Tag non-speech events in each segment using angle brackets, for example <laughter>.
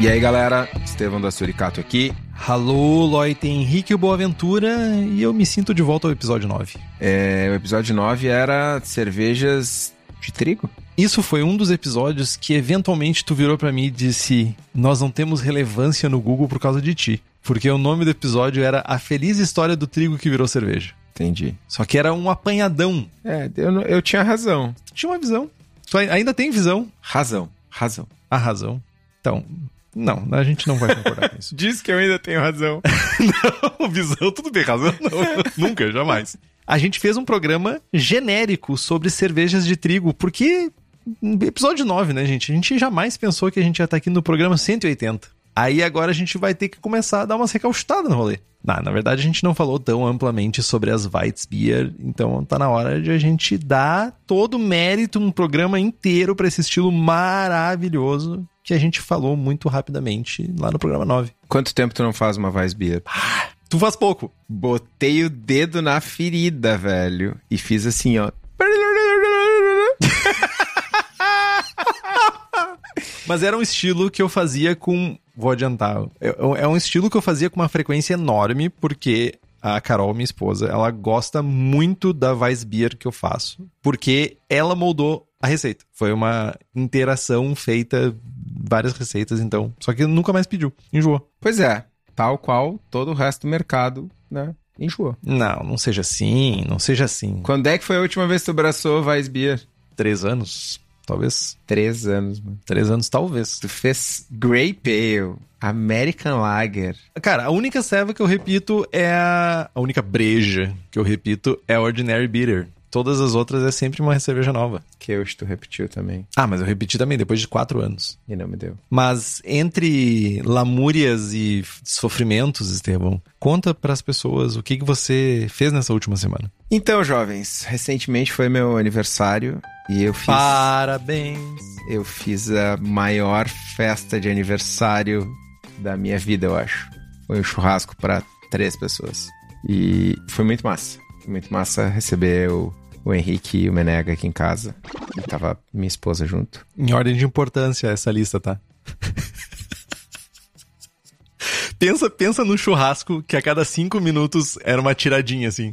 E aí galera, Estevão da Suricato aqui. Alô, Loite Henrique Boaventura e eu me sinto de volta ao episódio 9. É, o episódio 9 era cervejas de trigo? Isso foi um dos episódios que eventualmente tu virou para mim e disse: Nós não temos relevância no Google por causa de ti. Porque o nome do episódio era A Feliz História do Trigo que Virou Cerveja. Entendi. Só que era um apanhadão. É, eu, eu tinha razão. Tu tinha uma visão. Tu ai- ainda tem visão. Razão. Razão. A razão. Então, não, a gente não vai concordar com isso. <laughs> Diz que eu ainda tenho razão. <laughs> não, visão, tudo bem, razão não. <laughs> Nunca, jamais. A gente fez um programa genérico sobre cervejas de trigo, porque episódio 9, né, gente? A gente jamais pensou que a gente ia estar aqui no programa 180. Aí agora a gente vai ter que começar a dar umas recaustadas no rolê. Na, na verdade, a gente não falou tão amplamente sobre as Weizbier, então tá na hora de a gente dar todo o mérito, um programa inteiro para esse estilo maravilhoso que a gente falou muito rapidamente lá no programa 9. Quanto tempo tu não faz uma Weissbier? Tu faz pouco. Botei o dedo na ferida, velho. E fiz assim, ó. <laughs> Mas era um estilo que eu fazia com. Vou adiantar. É, é um estilo que eu fazia com uma frequência enorme, porque a Carol, minha esposa, ela gosta muito da Weissbier que eu faço. Porque ela moldou a receita. Foi uma interação feita, várias receitas, então. Só que nunca mais pediu. Enjoou. Pois é, tal qual todo o resto do mercado, né? Enjoou. Não, não seja assim, não seja assim. Quando é que foi a última vez que tu abraçou Weissbier? Três anos? Talvez. Três anos, mano. Três anos, talvez. Tu fez Grey Pale, American Lager. Cara, a única serva que eu repito é a. A única breja que eu repito é Ordinary Bitter. Todas as outras é sempre uma cerveja nova. Que hoje tu repetiu também. Ah, mas eu repeti também depois de quatro anos. E não me deu. Mas entre lamúrias e sofrimentos, Estevão, conta pras pessoas o que, que você fez nessa última semana. Então, jovens, recentemente foi meu aniversário e eu fiz. Parabéns! Eu fiz a maior festa de aniversário da minha vida, eu acho. Foi um churrasco para três pessoas. E foi muito massa. Foi muito massa receber o, o Henrique e o Menega aqui em casa. E tava minha esposa junto. Em ordem de importância essa lista, tá? <laughs> pensa, pensa no churrasco que a cada cinco minutos era uma tiradinha assim.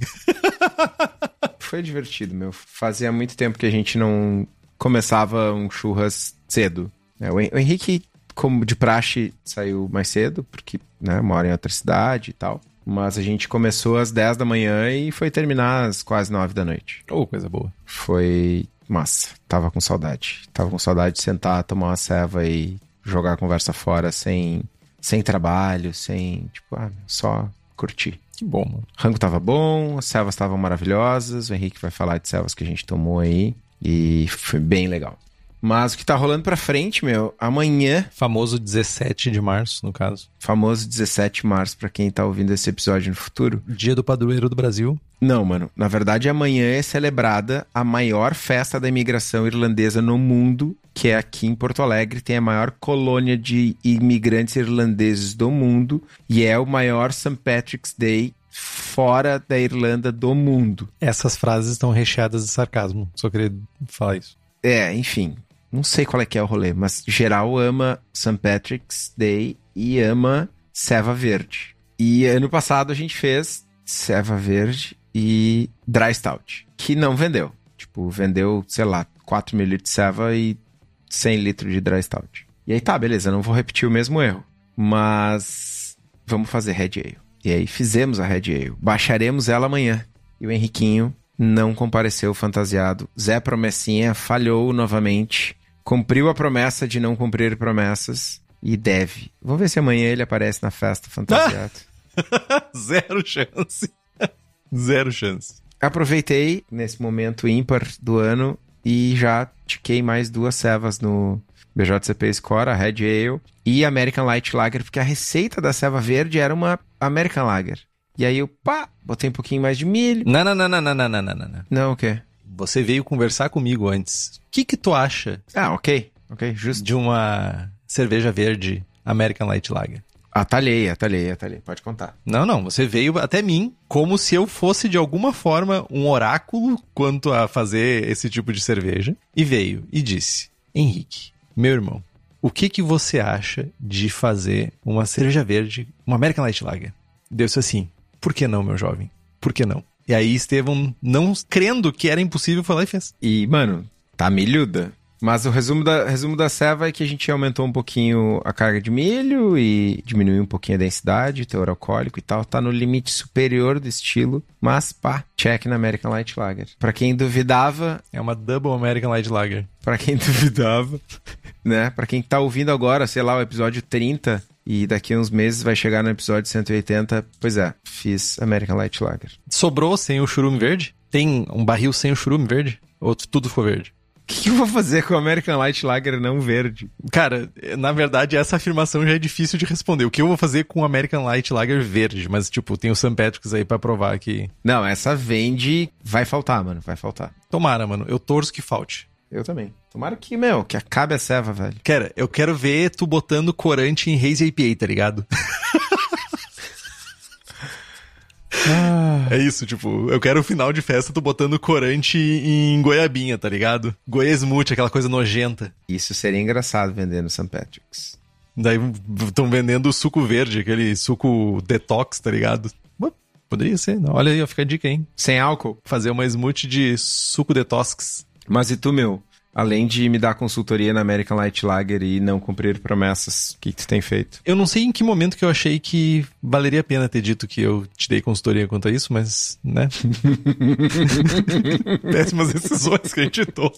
<laughs> Foi divertido, meu. Fazia muito tempo que a gente não começava um churras cedo. né? O Hen- o Henrique, como de praxe, saiu mais cedo, porque né, mora em outra cidade e tal. Mas a gente começou às 10 da manhã e foi terminar às quase 9 da noite. Oh, coisa boa. Foi massa. Tava com saudade. Tava com saudade de sentar, tomar uma ceva e jogar a conversa fora sem, sem trabalho, sem, tipo, ah, só curtir. Que bom, mano. Rango tava bom, as cevas estavam maravilhosas. O Henrique vai falar de cevas que a gente tomou aí. E foi bem legal. Mas o que tá rolando pra frente, meu, amanhã, Famoso 17 de março, no caso. famoso 17 de março, pra quem tá ouvindo esse episódio no futuro. Dia do padroeiro do Brasil. Não, mano. Na verdade, amanhã é celebrada a maior festa da imigração irlandesa no mundo, que é aqui em Porto Alegre. Tem a maior colônia de imigrantes irlandeses do mundo e é o maior St. Patrick's Day fora da Irlanda do mundo. Essas frases estão recheadas de sarcasmo. Só queria falar isso. É, enfim. Não sei qual é que é o rolê, mas geral ama St. Patrick's Day e ama Ceva Verde. E ano passado a gente fez Ceva Verde e Dry Stout, que não vendeu. Tipo, vendeu, sei lá, 4 mil litros de Ceva e 100 litros de Dry Stout. E aí tá, beleza, não vou repetir o mesmo erro. Mas vamos fazer Red Ale. E aí fizemos a Red Ale. Baixaremos ela amanhã. E o Henriquinho não compareceu fantasiado. Zé Promessinha falhou novamente. Cumpriu a promessa de não cumprir promessas e deve. Vamos ver se amanhã ele aparece na festa fantasiado. <laughs> Zero chance. <laughs> Zero chance. Aproveitei nesse momento ímpar do ano e já tiquei mais duas cevas no BJCP Score, a Red Ale e American Light Lager, porque a receita da ceva verde era uma American Lager. E aí eu, pá, botei um pouquinho mais de milho. Não, não, não, não, não, não, não, não, não. Não, o quê? Você veio conversar comigo antes. O que que tu acha Ah, ok. Ok, justo. de uma cerveja verde American Light Lager? Atalhei, atalhei, atalhei. Pode contar. Não, não, você veio até mim como se eu fosse de alguma forma um oráculo quanto a fazer esse tipo de cerveja e veio e disse: "Henrique, meu irmão, o que que você acha de fazer uma cerveja verde, uma American Light Lager?" Deu-se assim: "Por que não, meu jovem? Por que não?" E aí Estevão, não crendo que era impossível, foi lá e fez. E, mano, tá milhuda. Mas o resumo da, resumo da ceva é que a gente aumentou um pouquinho a carga de milho e diminuiu um pouquinho a densidade, o teor alcoólico e tal. Tá no limite superior do estilo, mas pá, check na American Light Lager. Pra quem duvidava, É uma Double American Light Lager. Pra quem <laughs> duvidava, né? Pra quem tá ouvindo agora, sei lá, o episódio 30 e daqui a uns meses vai chegar no episódio 180, pois é, fiz American Light Lager. Sobrou sem o churume verde? Tem um barril sem o churume verde? Ou tudo ficou verde? O que, que eu vou fazer com o American Light Lager não verde? Cara, na verdade, essa afirmação já é difícil de responder. O que eu vou fazer com o American Light Lager verde? Mas, tipo, tem o St. Patrick's aí pra provar que. Não, essa vende, vai faltar, mano, vai faltar. Tomara, mano. Eu torço que falte. Eu também. Tomara que, meu, que acabe a ceva, velho. Cara, eu quero ver tu botando corante em Haze IPA, tá ligado? <laughs> É isso, tipo, eu quero o final de festa tu botando corante em goiabinha, tá ligado? Goiesmute, aquela coisa nojenta. Isso seria engraçado vender no St. Patrick's. Daí estão vendendo o suco verde, aquele suco detox, tá ligado? Poderia ser, não. Olha aí, fica a dica, hein? Sem álcool. Fazer uma smoothie de suco detox. Mas e tu, meu? Além de me dar consultoria na American Light Lager e não cumprir promessas, o que, que tu tem feito? Eu não sei em que momento que eu achei que valeria a pena ter dito que eu te dei consultoria quanto a isso, mas, né? <laughs> Péssimas decisões que a gente toma.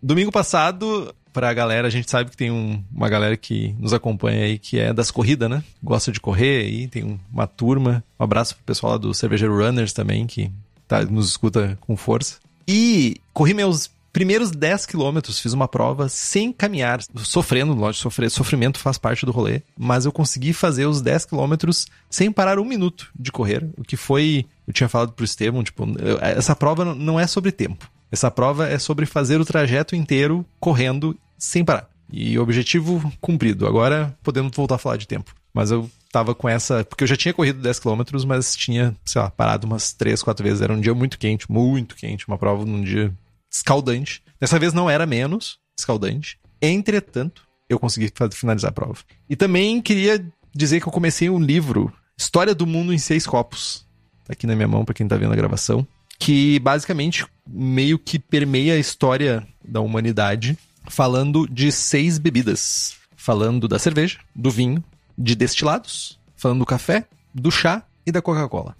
Domingo passado, pra galera, a gente sabe que tem um- uma galera que nos acompanha aí que é das corridas, né? Gosta de correr aí, tem um- uma turma. Um abraço pro pessoal lá do Cervejeiro Runners também, que tá, nos escuta com força. E corri meus primeiros 10 quilômetros, fiz uma prova sem caminhar, sofrendo, lógico, sofrer, sofrimento faz parte do rolê, mas eu consegui fazer os 10 quilômetros sem parar um minuto de correr, o que foi, eu tinha falado pro Estevam, tipo, eu- essa prova não é sobre tempo, essa prova é sobre fazer o trajeto inteiro correndo sem parar. E objetivo cumprido. Agora podemos voltar a falar de tempo. Mas eu tava com essa. Porque eu já tinha corrido 10 km, mas tinha, sei lá, parado umas 3, 4 vezes. Era um dia muito quente, muito quente. Uma prova num dia escaldante. Dessa vez não era menos escaldante. Entretanto, eu consegui finalizar a prova. E também queria dizer que eu comecei um livro, História do Mundo em Seis Copos. Tá aqui na minha mão, pra quem tá vendo a gravação. Que basicamente meio que permeia a história da humanidade, falando de seis bebidas. Falando da cerveja, do vinho, de destilados, falando do café, do chá e da Coca-Cola.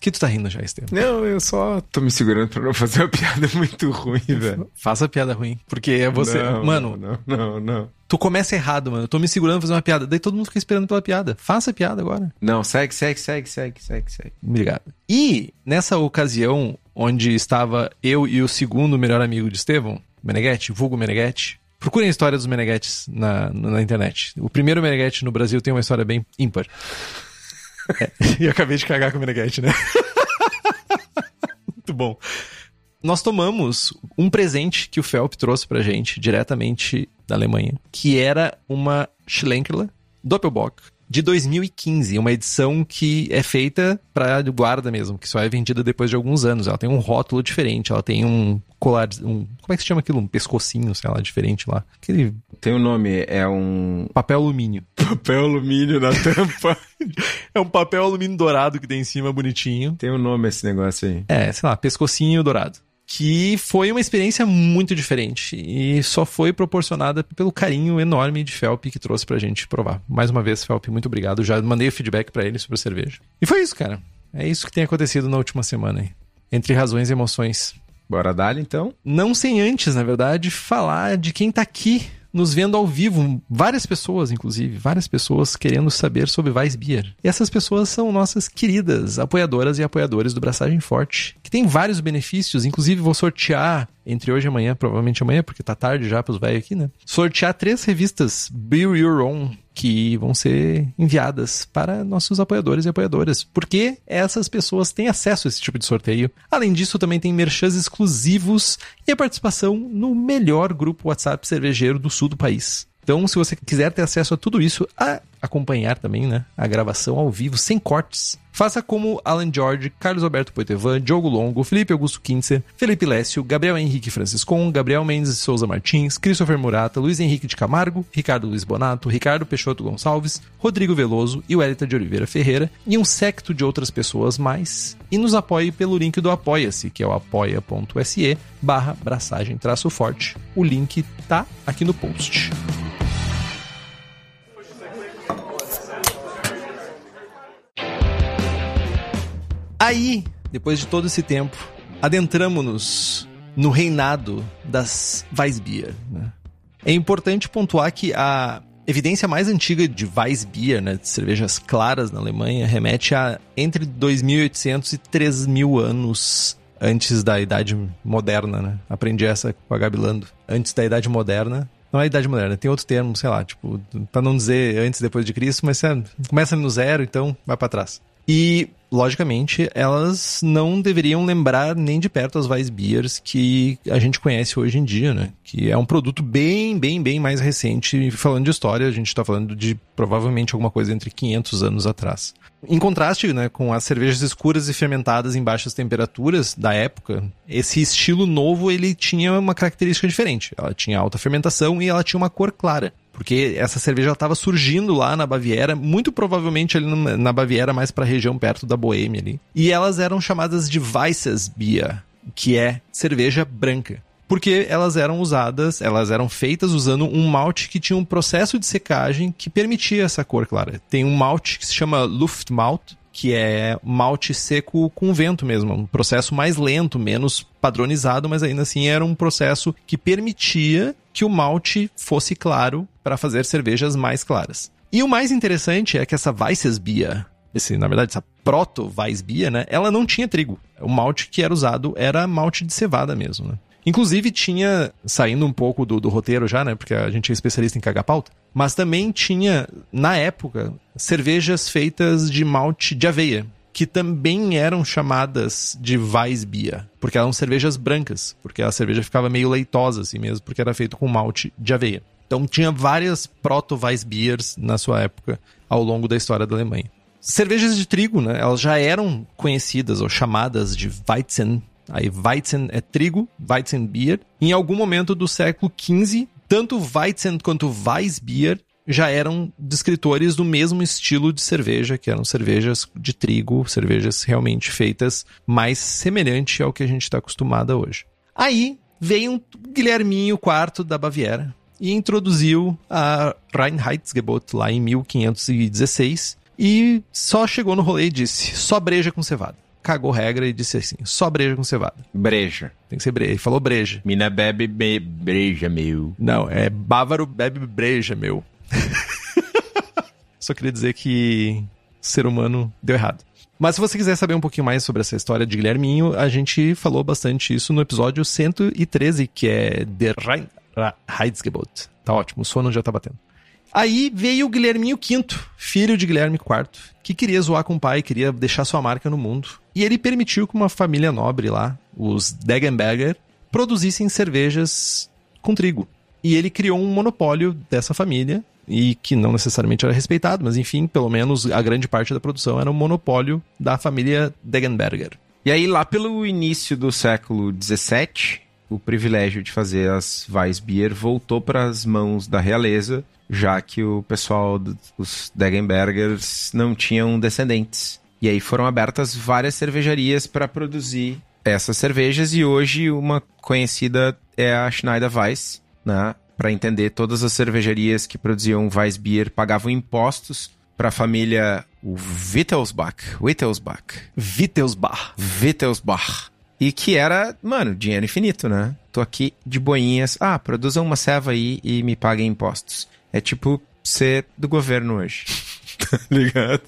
Que tu tá rindo já, Estevam? Não, eu só tô me segurando pra não fazer uma <laughs> piada muito ruim, velho. Faça piada ruim. Porque é você. Não, mano, Não, não, não. tu começa errado, mano. Eu tô me segurando pra fazer uma piada. Daí todo mundo fica esperando pela piada. Faça a piada agora. Não, segue, segue, segue, segue, segue, segue. Obrigado. E nessa ocasião, onde estava eu e o segundo melhor amigo de Estevão, Meneghetti, vulgo Meneghetti, procurem a história dos Meneghettes na, na internet. O primeiro Meneghetti no Brasil tem uma história bem ímpar. É, <laughs> e acabei de cagar com o Meneghetti, né? <laughs> Muito bom. Nós tomamos um presente que o Felp trouxe pra gente diretamente da Alemanha, que era uma Schlenkerla Doppelbock de 2015, uma edição que é feita para guarda mesmo, que só é vendida depois de alguns anos. Ela tem um rótulo diferente, ela tem um colar, um, como é que se chama aquilo? Um pescocinho, sei lá, diferente lá. Aquele Tem um nome, é um papel alumínio. <laughs> papel alumínio na tampa. <laughs> É um papel alumínio dourado que tem em cima bonitinho. Tem um nome esse negócio aí. É, sei lá, pescocinho dourado. Que foi uma experiência muito diferente e só foi proporcionada pelo carinho enorme de Felp que trouxe pra gente provar. Mais uma vez, Felp, muito obrigado. Já mandei o feedback para ele sobre a cerveja. E foi isso, cara. É isso que tem acontecido na última semana aí. Entre razões e emoções. Bora dar então? Não sem antes, na verdade, falar de quem tá aqui nos vendo ao vivo, várias pessoas, inclusive, várias pessoas querendo saber sobre Weissbier. E essas pessoas são nossas queridas apoiadoras e apoiadores do Braçagem Forte, que tem vários benefícios, inclusive vou sortear entre hoje e amanhã, provavelmente amanhã, porque tá tarde já pros velhos aqui, né? Sortear três revistas Beer Your Own que vão ser enviadas para nossos apoiadores e apoiadoras, porque essas pessoas têm acesso a esse tipo de sorteio. Além disso, também tem merchans exclusivos e a participação no melhor grupo WhatsApp cervejeiro do sul do país. Então, se você quiser ter acesso a tudo isso, a acompanhar também, né, a gravação ao vivo, sem cortes, faça como Alan George, Carlos Alberto Poitevin, Diogo Longo, Felipe Augusto Kintzer, Felipe Lécio, Gabriel Henrique Franciscon, Gabriel Mendes de Souza Martins, Christopher Murata, Luiz Henrique de Camargo, Ricardo Luiz Bonato, Ricardo Peixoto Gonçalves, Rodrigo Veloso e Wellington de Oliveira Ferreira, e um secto de outras pessoas mais, e nos apoie pelo link do Apoia-se, que é o apoia.se barra braçagem traço forte. O link tá aqui no post. Aí, depois de todo esse tempo, adentramos-nos no reinado das Weissbier. Né? É importante pontuar que a evidência mais antiga de Weissbier, né, de cervejas claras na Alemanha, remete a entre 2.800 e 3.000 anos antes da Idade Moderna. Né? Aprendi essa com a Gabilando. Antes da Idade Moderna, não é Idade Moderna, tem outro termo, sei lá, tipo, pra não dizer antes e depois de Cristo, mas é, começa no zero, então vai para trás. E, logicamente, elas não deveriam lembrar nem de perto as Weissbiers que a gente conhece hoje em dia, né? Que é um produto bem, bem, bem mais recente. Falando de história, a gente está falando de provavelmente alguma coisa entre 500 anos atrás. Em contraste né, com as cervejas escuras e fermentadas em baixas temperaturas da época, esse estilo novo ele tinha uma característica diferente. Ela tinha alta fermentação e ela tinha uma cor clara porque essa cerveja estava surgindo lá na Baviera, muito provavelmente ali na Baviera, mais para a região perto da Boêmia ali. E elas eram chamadas de Weissbier, que é cerveja branca. Porque elas eram usadas, elas eram feitas usando um malte que tinha um processo de secagem que permitia essa cor clara. Tem um malte que se chama Luftmalt, que é malte seco com vento mesmo, um processo mais lento, menos padronizado, mas ainda assim era um processo que permitia que o malte fosse claro para fazer cervejas mais claras. E o mais interessante é que essa Weissbier, esse, na verdade, essa proto Weissbier, né, ela não tinha trigo. O malte que era usado era malte de cevada mesmo, né? Inclusive tinha, saindo um pouco do, do, roteiro já, né? Porque a gente é especialista em cagar pauta. Mas também tinha, na época, cervejas feitas de malte de aveia. Que também eram chamadas de Weissbier. Porque eram cervejas brancas. Porque a cerveja ficava meio leitosa assim mesmo. Porque era feito com malte de aveia. Então tinha várias proto-Weissbiers na sua época, ao longo da história da Alemanha. Cervejas de trigo, né? Elas já eram conhecidas ou chamadas de Weizen Aí Weizen é trigo, Weizenbier. Em algum momento do século XV, tanto Weizen quanto Weissbier já eram descritores do mesmo estilo de cerveja, que eram cervejas de trigo, cervejas realmente feitas mais semelhante ao que a gente está acostumado hoje. Aí veio um Guilherminho IV da Baviera e introduziu a Reinheitsgebot lá em 1516 e só chegou no rolê e disse: só breja com cevada cagou regra e disse assim: só breja com cevada. Breja. Tem que ser breja. Ele falou breja. Mina bebe be breja, meu. Não, é bávaro bebe breja, meu. <laughs> Só queria dizer que ser humano deu errado. Mas se você quiser saber um pouquinho mais sobre essa história de Guilherminho, a gente falou bastante isso no episódio 113, que é Der Reinheitsgebot. Tá ótimo, o sono já tá batendo. Aí veio o Guilherminho V, filho de Guilherme IV, que queria zoar com o pai, queria deixar sua marca no mundo. E ele permitiu que uma família nobre lá, os Degenberger, produzissem cervejas com trigo. E ele criou um monopólio dessa família, e que não necessariamente era respeitado, mas enfim, pelo menos a grande parte da produção era um monopólio da família Degenberger. E aí, lá pelo início do século XVII, o privilégio de fazer as Weissbier voltou para as mãos da realeza, já que o pessoal dos Degenbergers não tinham descendentes. E aí foram abertas várias cervejarias para produzir essas cervejas e hoje uma conhecida é a Schneider Weiss, né? Para entender, todas as cervejarias que produziam Weissbier pagavam impostos para a família Wittelsbach, Wittelsbach, Wittelsbach, Wittelsbach, e que era, mano, dinheiro infinito, né? Tô aqui de boinhas, ah, produzam uma ceva aí e me paguem impostos. É tipo ser do governo hoje, tá <laughs> ligado?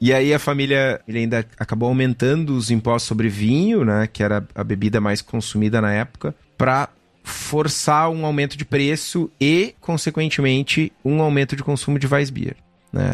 E aí a família ele ainda acabou aumentando os impostos sobre vinho, né, que era a bebida mais consumida na época, para forçar um aumento de preço e, consequentemente, um aumento de consumo de Weissbier. Né?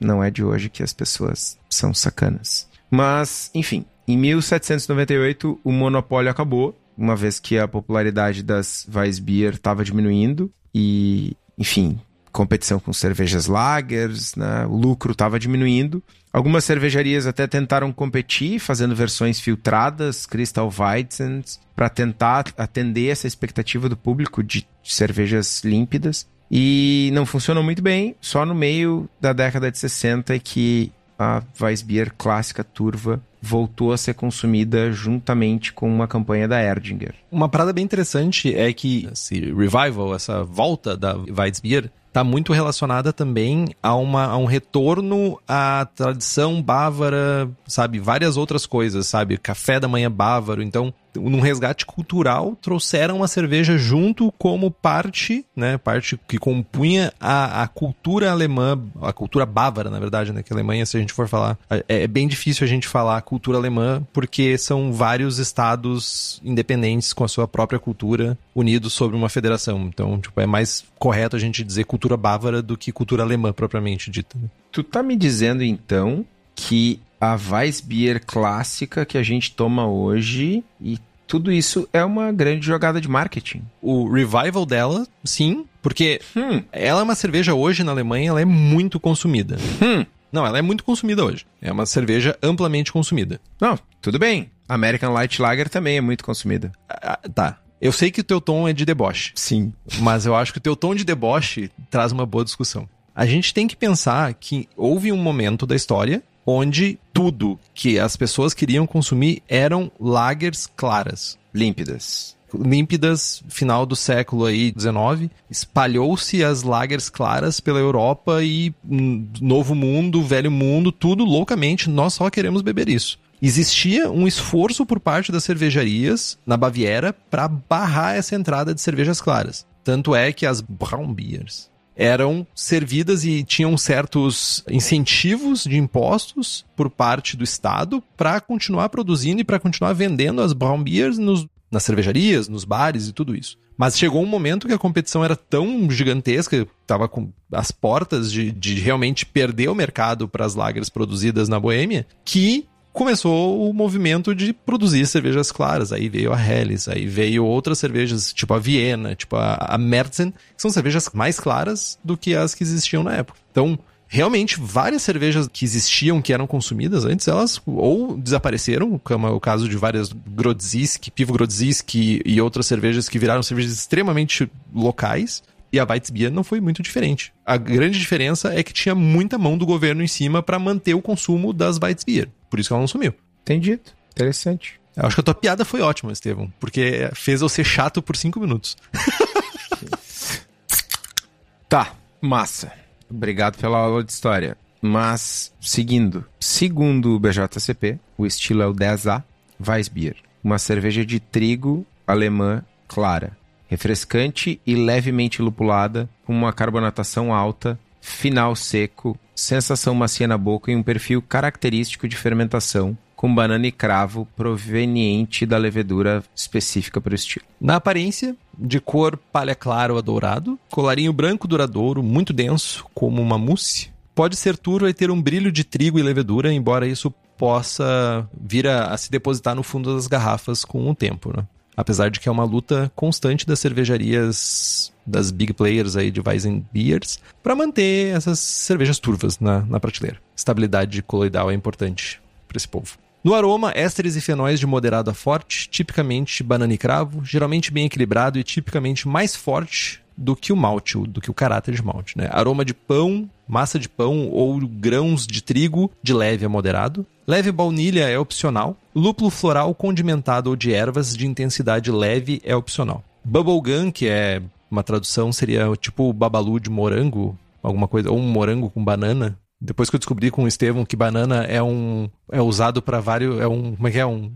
Não é de hoje que as pessoas são sacanas. Mas, enfim, em 1798 o monopólio acabou, uma vez que a popularidade das Weissbier estava diminuindo e, enfim, competição com cervejas lagers, né? o lucro estava diminuindo. Algumas cervejarias até tentaram competir, fazendo versões filtradas, Crystal Weizen, para tentar atender essa expectativa do público de cervejas límpidas. E não funcionou muito bem, só no meio da década de 60 é que a Weissbier clássica turva voltou a ser consumida juntamente com uma campanha da Erdinger. Uma parada bem interessante é que esse revival, essa volta da Weissbier, está muito relacionada também a, uma, a um retorno à tradição bávara, sabe? Várias outras coisas, sabe? Café da manhã bávaro. Então, num resgate cultural, trouxeram a cerveja junto como parte, né? Parte que compunha a, a cultura alemã, a cultura bávara, na verdade, né? Que a Alemanha, se a gente for falar, é, é bem difícil a gente falar cultura alemã, porque são vários estados independentes com a sua própria cultura unidos sobre uma federação. Então, tipo, é mais correto a gente dizer cultura bávara do que cultura alemã propriamente dita. Né? Tu tá me dizendo então que a Weissbier clássica que a gente toma hoje e tudo isso é uma grande jogada de marketing. O revival dela, sim, porque hum. ela é uma cerveja hoje na Alemanha, ela é muito consumida. Hum. Não, ela é muito consumida hoje. É uma cerveja amplamente consumida. Não, tudo bem. American Light Lager também é muito consumida. Ah, tá. Eu sei que o teu tom é de deboche. Sim. Mas eu acho que o teu tom de deboche traz uma boa discussão. A gente tem que pensar que houve um momento da história onde tudo que as pessoas queriam consumir eram lagers claras. Límpidas. Límpidas, final do século aí 19, espalhou-se as lagers claras pela Europa e hum, Novo Mundo, Velho Mundo, tudo loucamente, nós só queremos beber isso existia um esforço por parte das cervejarias na Baviera para barrar essa entrada de cervejas claras. Tanto é que as Brown Beers eram servidas e tinham certos incentivos de impostos por parte do Estado para continuar produzindo e para continuar vendendo as brown beers nos, nas cervejarias, nos bares e tudo isso. Mas chegou um momento que a competição era tão gigantesca, estava com as portas de, de realmente perder o mercado para as lagers produzidas na Boêmia, que começou o movimento de produzir cervejas claras. Aí veio a Helles, aí veio outras cervejas, tipo a Viena, tipo a, a Merzen, que são cervejas mais claras do que as que existiam na época. Então, realmente, várias cervejas que existiam, que eram consumidas antes, elas ou desapareceram, como é o caso de várias Grodzisk, Pivo Grodzisk e outras cervejas que viraram cervejas extremamente locais, e a Weizbier não foi muito diferente. A grande diferença é que tinha muita mão do governo em cima para manter o consumo das Weizbier. Por isso que ela não sumiu. Entendido. Interessante. Eu acho que a tua piada foi ótima, Estevam, porque fez eu ser chato por cinco minutos. <laughs> tá, massa. Obrigado pela aula de história. Mas, seguindo, segundo o BJCP, o estilo é o 10A Weissbier, uma cerveja de trigo alemã clara, refrescante e levemente lupulada, com uma carbonatação alta, final seco, sensação macia na boca e um perfil característico de fermentação, com banana e cravo proveniente da levedura específica para o estilo. Na aparência, de cor palha claro a dourado, colarinho branco duradouro, muito denso, como uma mousse. Pode ser turva e ter um brilho de trigo e levedura, embora isso possa vir a, a se depositar no fundo das garrafas com o tempo. Né? Apesar de que é uma luta constante das cervejarias, das big players aí de Weizen Beers, para manter essas cervejas turvas na, na prateleira. Estabilidade coloidal é importante para esse povo. No aroma, ésteres e fenóis de moderado a forte, tipicamente banana e cravo, geralmente bem equilibrado e tipicamente mais forte do que o malte, do que o caráter de malte, né? Aroma de pão, massa de pão ou grãos de trigo de leve a moderado. Leve baunilha é opcional. Lúpulo floral condimentado ou de ervas de intensidade leve é opcional. Bubblegum, que é uma tradução, seria tipo babalu de morango, alguma coisa, ou um morango com banana, depois que eu descobri com o Estevam que banana é um é usado para vários é um como é que é um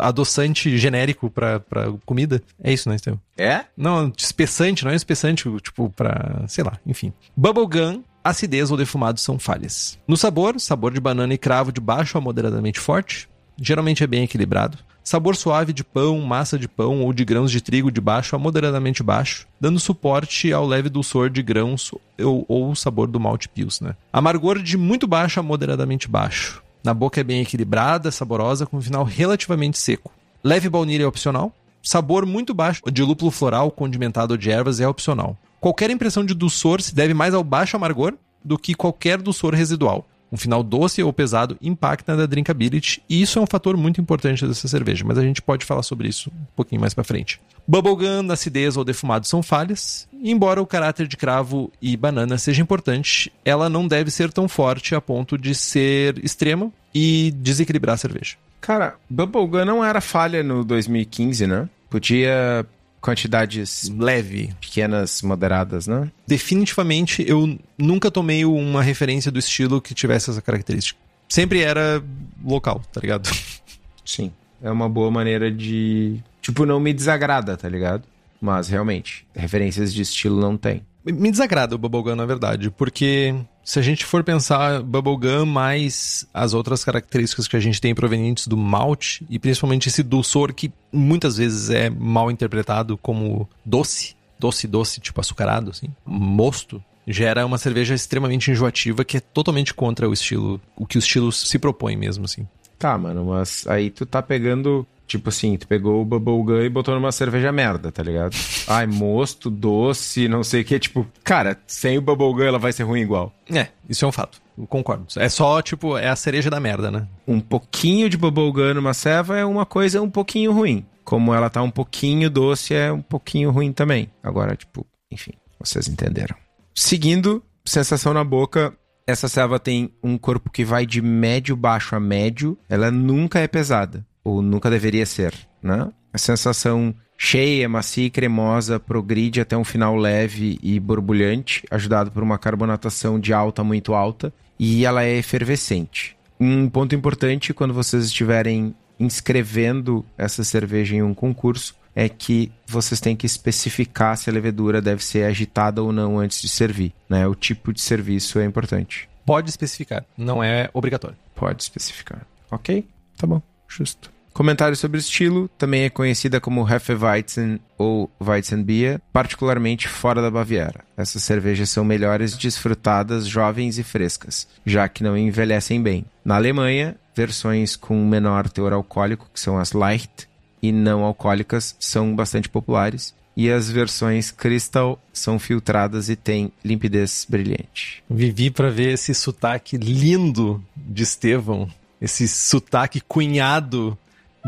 adoçante genérico para comida. É isso, né, Estevam? É? Não, espessante, não é espessante, tipo para, sei lá, enfim. Bubblegum acidez ou defumado são falhas. No sabor, sabor de banana e cravo de baixo a moderadamente forte, geralmente é bem equilibrado. Sabor suave de pão, massa de pão ou de grãos de trigo de baixo a moderadamente baixo, dando suporte ao leve dulçor de grãos ou, ou sabor do malte pilsner. Amargor de muito baixo a moderadamente baixo. Na boca é bem equilibrada, saborosa, com um final relativamente seco. Leve baunilha é opcional. Sabor muito baixo de lúpulo floral, condimentado de ervas é opcional. Qualquer impressão de dulçor se deve mais ao baixo amargor do que qualquer dulçor residual. Um final doce ou pesado impacta na drinkability, e isso é um fator muito importante dessa cerveja, mas a gente pode falar sobre isso um pouquinho mais para frente. Bubblegum, acidez ou defumado são falhas, e embora o caráter de cravo e banana seja importante, ela não deve ser tão forte a ponto de ser extrema e desequilibrar a cerveja. Cara, Bubblegum não era falha no 2015, né? Podia quantidades leve, pequenas, moderadas, né? Definitivamente eu nunca tomei uma referência do estilo que tivesse essa característica. Sempre era local, tá ligado? <laughs> Sim. É uma boa maneira de. Tipo, não me desagrada, tá ligado? Mas realmente, referências de estilo não tem. Me desagrada o Bubblegum, na verdade, porque se a gente for pensar Bubblegum mais as outras características que a gente tem provenientes do malte, e principalmente esse dulçor que muitas vezes é mal interpretado como doce, doce, doce, tipo açucarado, assim, mosto, gera uma cerveja extremamente enjoativa que é totalmente contra o estilo, o que o estilo se propõe mesmo, assim. Tá, mano, mas aí tu tá pegando Tipo assim, tu pegou o bubblegum e botou numa cerveja merda, tá ligado? <laughs> Ai, mosto, doce, não sei o que. Tipo, cara, sem o bubblegum ela vai ser ruim igual. É, isso é um fato. Eu concordo. É só, tipo, é a cereja da merda, né? Um pouquinho de bubblegum numa ceva é uma coisa um pouquinho ruim. Como ela tá um pouquinho doce, é um pouquinho ruim também. Agora, tipo, enfim, vocês entenderam. Seguindo, sensação na boca, essa ceva tem um corpo que vai de médio baixo a médio. Ela nunca é pesada ou nunca deveria ser, né? A sensação cheia, macia e cremosa progride até um final leve e borbulhante, ajudado por uma carbonatação de alta muito alta, e ela é efervescente. Um ponto importante quando vocês estiverem inscrevendo essa cerveja em um concurso é que vocês têm que especificar se a levedura deve ser agitada ou não antes de servir. Né? O tipo de serviço é importante. Pode especificar, não é obrigatório. Pode especificar. Ok? Tá bom, justo. Comentário sobre estilo, também é conhecida como Hefeweizen ou Weizenbier, particularmente fora da Baviera. Essas cervejas são melhores desfrutadas jovens e frescas, já que não envelhecem bem. Na Alemanha, versões com menor teor alcoólico, que são as Leicht, e não alcoólicas, são bastante populares, e as versões Crystal são filtradas e têm limpidez brilhante. Vivi para ver esse sotaque lindo de Estevão, esse sotaque cunhado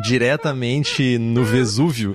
diretamente no Vesúvio.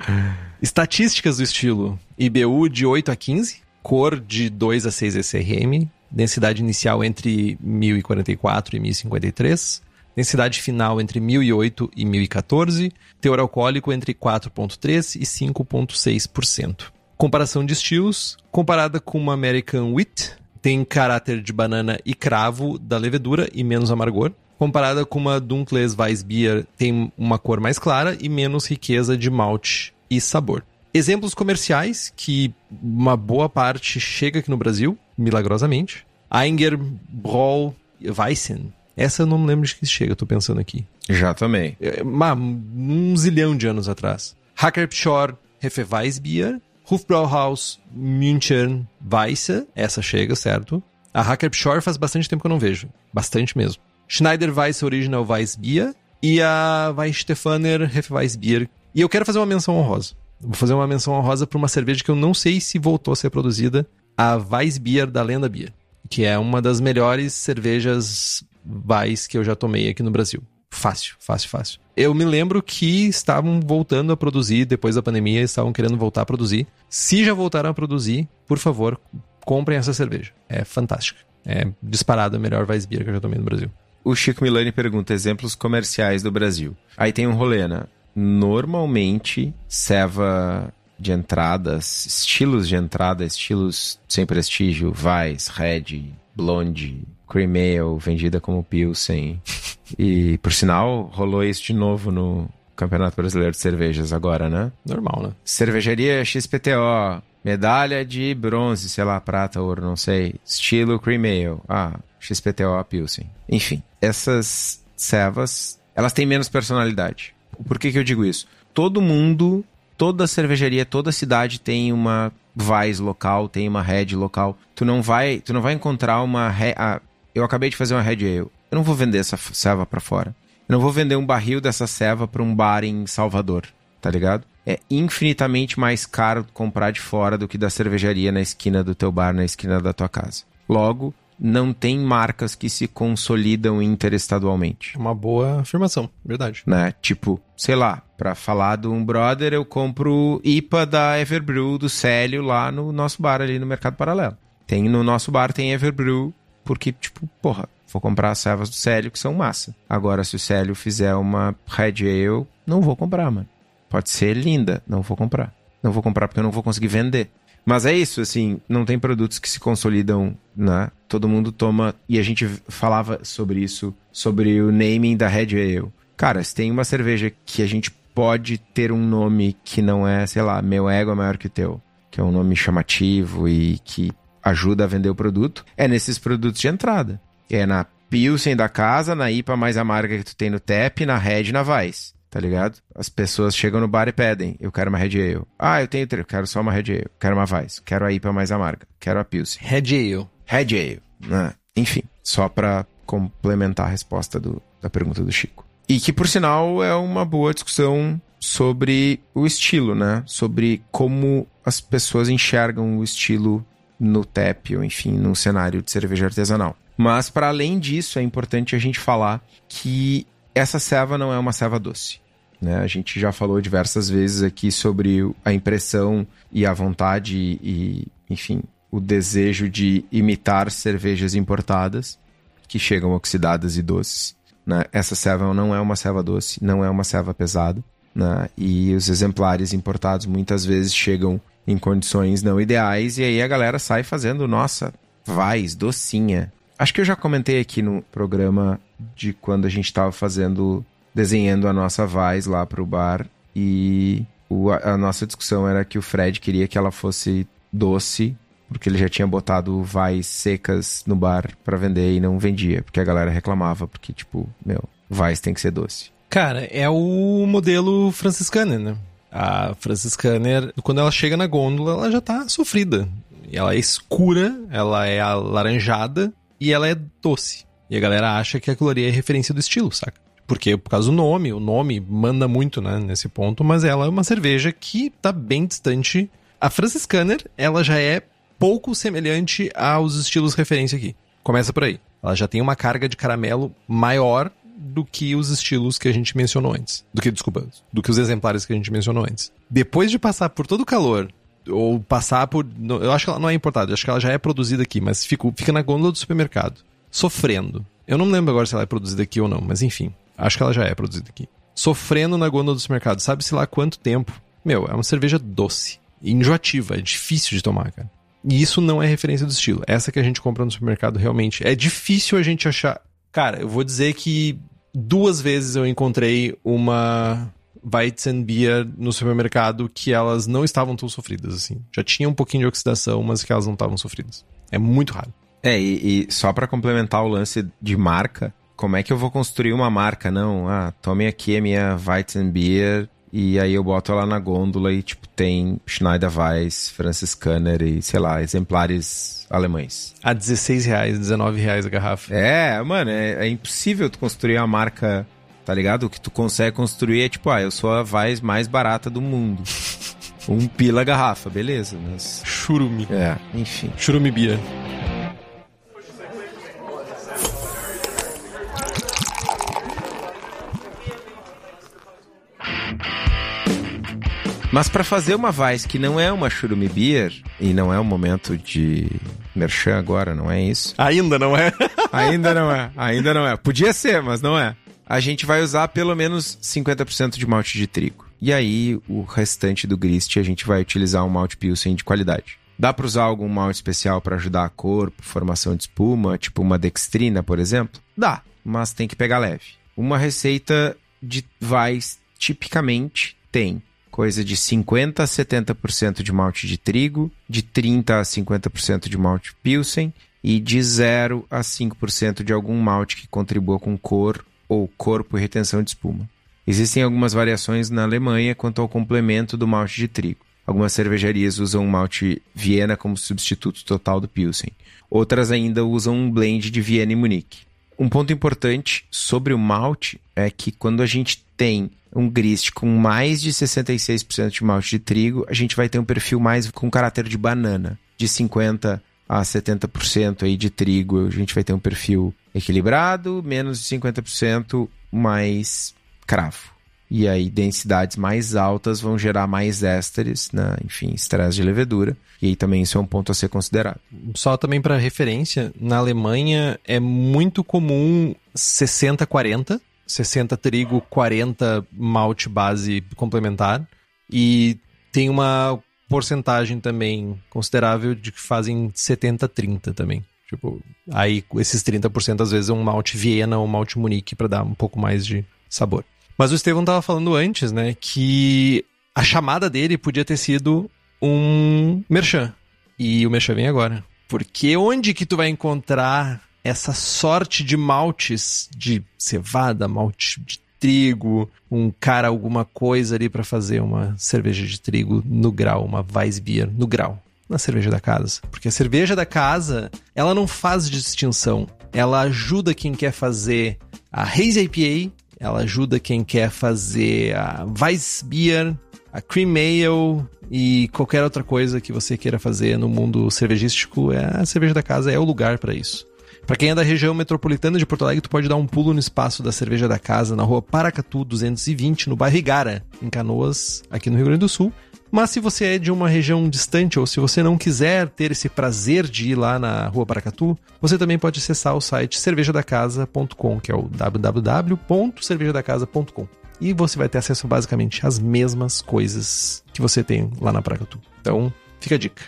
Estatísticas do estilo: IBU de 8 a 15, cor de 2 a 6 SRM, densidade inicial entre 1044 e 1053, densidade final entre 1008 e 1014, teor alcoólico entre 4,3% e 5,6%. Comparação de estilos: comparada com uma American Wheat, tem caráter de banana e cravo da levedura e menos amargor comparada com uma Dunkles Weissbier, tem uma cor mais clara e menos riqueza de malte e sabor. Exemplos comerciais, que uma boa parte chega aqui no Brasil, milagrosamente. Einger Brau Weissen. Essa eu não me lembro de que chega, tô pensando aqui. Já também. É, um zilhão de anos atrás. Hackerpschor Hefeweissbier. Hofbrauhaus München Weisse. Essa chega, certo? A Hackerpschor faz bastante tempo que eu não vejo. Bastante mesmo. Schneider Weiss Original Weiss Bier e a Weichstefaner Hefeweissbier. E eu quero fazer uma menção honrosa. Vou fazer uma menção honrosa para uma cerveja que eu não sei se voltou a ser produzida, a Weissbier da Lenda Bier, que é uma das melhores cervejas Weiss que eu já tomei aqui no Brasil. Fácil, fácil, fácil. Eu me lembro que estavam voltando a produzir depois da pandemia, estavam querendo voltar a produzir. Se já voltaram a produzir, por favor, comprem essa cerveja. É fantástica. É disparada a melhor Weissbier que eu já tomei no Brasil. O Chico Milani pergunta exemplos comerciais do Brasil. Aí tem um rolê, né? Normalmente, ceva de entradas, estilos de entrada, estilos sem prestígio, Weiss, Red, Blonde, Cream Ale, vendida como Pilsen. <laughs> E, por sinal, rolou isso de novo no Campeonato Brasileiro de Cervejas agora, né? Normal, né? Cervejaria XPTO, medalha de bronze, sei lá, prata, ouro, não sei. Estilo Cream Ale. Ah, XPTO Pilsen. Enfim, essas cevas, elas têm menos personalidade. Por que, que eu digo isso? Todo mundo, toda cervejaria, toda cidade tem uma Vais local, tem uma Red local. Tu não vai, tu não vai encontrar uma ah, eu acabei de fazer uma Red Ale. Eu não vou vender essa ceva para fora. Eu não vou vender um barril dessa ceva para um bar em Salvador, tá ligado? É infinitamente mais caro comprar de fora do que da cervejaria na esquina do teu bar, na esquina da tua casa. Logo, não tem marcas que se consolidam interestadualmente. Uma boa afirmação, verdade. Né? Tipo, sei lá, para falar de um brother, eu compro IPA da Everbrew do Célio lá no nosso bar ali no Mercado Paralelo. Tem no nosso bar tem Everbrew, porque tipo, porra, vou comprar as servas do Célio que são massa. Agora se o Célio fizer uma Red Ale, não vou comprar, mano. Pode ser linda, não vou comprar. Não vou comprar porque eu não vou conseguir vender. Mas é isso, assim, não tem produtos que se consolidam, né? Todo mundo toma. E a gente falava sobre isso, sobre o naming da Red Ale. Cara, se tem uma cerveja que a gente pode ter um nome que não é, sei lá, meu ego é maior que o teu, que é um nome chamativo e que ajuda a vender o produto, é nesses produtos de entrada. É na Pilsen da casa, na IPA mais amarga que tu tem no TEP, na Red na Weiss tá ligado? As pessoas chegam no bar e pedem, eu quero uma Red Ale. Ah, eu tenho três, quero só uma Red Ale. Quero uma Weiss, quero a IPA mais amarga, quero a Pilsen. Red Ale. Red Ale, né? Enfim, só para complementar a resposta do, da pergunta do Chico. E que, por sinal, é uma boa discussão sobre o estilo, né? Sobre como as pessoas enxergam o estilo no TEP, ou enfim, num cenário de cerveja artesanal. Mas, para além disso, é importante a gente falar que essa ceva não é uma ceva doce. Né? A gente já falou diversas vezes aqui sobre a impressão e a vontade e, enfim, o desejo de imitar cervejas importadas que chegam oxidadas e doces. Né? Essa ceva não é uma ceva doce, não é uma ceva pesada. Né? E os exemplares importados muitas vezes chegam em condições não ideais e aí a galera sai fazendo, nossa, vais, docinha. Acho que eu já comentei aqui no programa de quando a gente estava fazendo desenhando a nossa Vaz lá pro bar e o, a nossa discussão era que o Fred queria que ela fosse doce, porque ele já tinha botado Vais secas no bar para vender e não vendia, porque a galera reclamava, porque tipo, meu, Vais tem que ser doce. Cara, é o modelo franciscano, né? A franciscaner, quando ela chega na gôndola, ela já tá sofrida. Ela é escura, ela é alaranjada e ela é doce. E a galera acha que aquilo ali é referência do estilo, saca? Porque por causa do nome, o nome manda muito, né, nesse ponto, mas ela é uma cerveja que tá bem distante. A Franciscaner, ela já é pouco semelhante aos estilos referência aqui. Começa por aí. Ela já tem uma carga de caramelo maior do que os estilos que a gente mencionou antes. Do que, desculpa, do que os exemplares que a gente mencionou antes. Depois de passar por todo o calor, ou passar por. Eu acho que ela não é importada, acho que ela já é produzida aqui, mas fica, fica na gôndola do supermercado, sofrendo. Eu não lembro agora se ela é produzida aqui ou não, mas enfim. Acho que ela já é produzida aqui. Sofrendo na gôndola do supermercado. Sabe-se lá quanto tempo. Meu, é uma cerveja doce. Enjoativa. É difícil de tomar, cara. E isso não é referência do estilo. Essa que a gente compra no supermercado realmente. É difícil a gente achar. Cara, eu vou dizer que duas vezes eu encontrei uma Weizenbier no supermercado que elas não estavam tão sofridas assim. Já tinha um pouquinho de oxidação, mas que elas não estavam sofridas. É muito raro. É, e, e só para complementar o lance de marca, como é que eu vou construir uma marca? Não, ah, tome aqui a minha Weizenbier e aí eu boto ela na gôndola e, tipo, tem Schneider Weiss, Franciscaner e, sei lá, exemplares alemães. A 16 reais, 19 reais a garrafa. É, mano, é, é impossível tu construir uma marca, tá ligado? O que tu consegue construir é, tipo, ah, eu sou a Weiss mais barata do mundo. <laughs> um pila a garrafa, beleza, mas... Churume. É, enfim. Churume Bia. Mas para fazer uma Weiss que não é uma Churume Beer, e não é o momento de merchan agora, não é isso? Ainda não é? <laughs> ainda não é, ainda não é. Podia ser, mas não é. A gente vai usar pelo menos 50% de malte de trigo. E aí, o restante do grist a gente vai utilizar um malte Pilsen de qualidade. Dá para usar algum malte especial para ajudar a corpo, formação de espuma, tipo uma dextrina, por exemplo? Dá, mas tem que pegar leve. Uma receita de Weiss tipicamente tem coisa de 50 a 70% de malte de trigo, de 30 a 50% de malte Pilsen e de 0 a 5% de algum malte que contribua com cor ou corpo e retenção de espuma. Existem algumas variações na Alemanha quanto ao complemento do malte de trigo. Algumas cervejarias usam o malte Viena como substituto total do Pilsen. Outras ainda usam um blend de Viena e Munique. Um ponto importante sobre o malte é que quando a gente tem um grist com mais de 66% de malte de trigo, a gente vai ter um perfil mais com caráter de banana, de 50 a 70% aí de trigo, a gente vai ter um perfil equilibrado, menos de 50% mais cravo. E aí, densidades mais altas vão gerar mais ésteres, né? enfim, estresse de levedura. E aí também isso é um ponto a ser considerado. Só também para referência, na Alemanha é muito comum 60-40, 60 trigo, 40 malte base complementar. E tem uma porcentagem também considerável de que fazem 70-30 também. Tipo, aí esses 30% às vezes é um malte Viena ou um malte Munique para dar um pouco mais de sabor. Mas o Estevão tava falando antes, né, que a chamada dele podia ter sido um merchan. E o merchan vem agora. Porque onde que tu vai encontrar essa sorte de maltes de cevada, malte de trigo, um cara alguma coisa ali para fazer uma cerveja de trigo no grau, uma Weissbier no grau, na cerveja da casa. Porque a cerveja da casa, ela não faz distinção. Ela ajuda quem quer fazer a Haze IPA, ela ajuda quem quer fazer a Weissbier, a Cream Ale e qualquer outra coisa que você queira fazer no mundo cervejístico. É, a cerveja da casa é o lugar para isso. Para quem é da região metropolitana de Porto Alegre, tu pode dar um pulo no espaço da Cerveja da Casa, na rua Paracatu 220, no bairro Igara, em Canoas, aqui no Rio Grande do Sul. Mas se você é de uma região distante ou se você não quiser ter esse prazer de ir lá na Rua Paracatu, você também pode acessar o site cervejadacasa.com, que é o www.cervejadacasa.com. E você vai ter acesso basicamente às mesmas coisas que você tem lá na Paracatu. Então, fica a dica.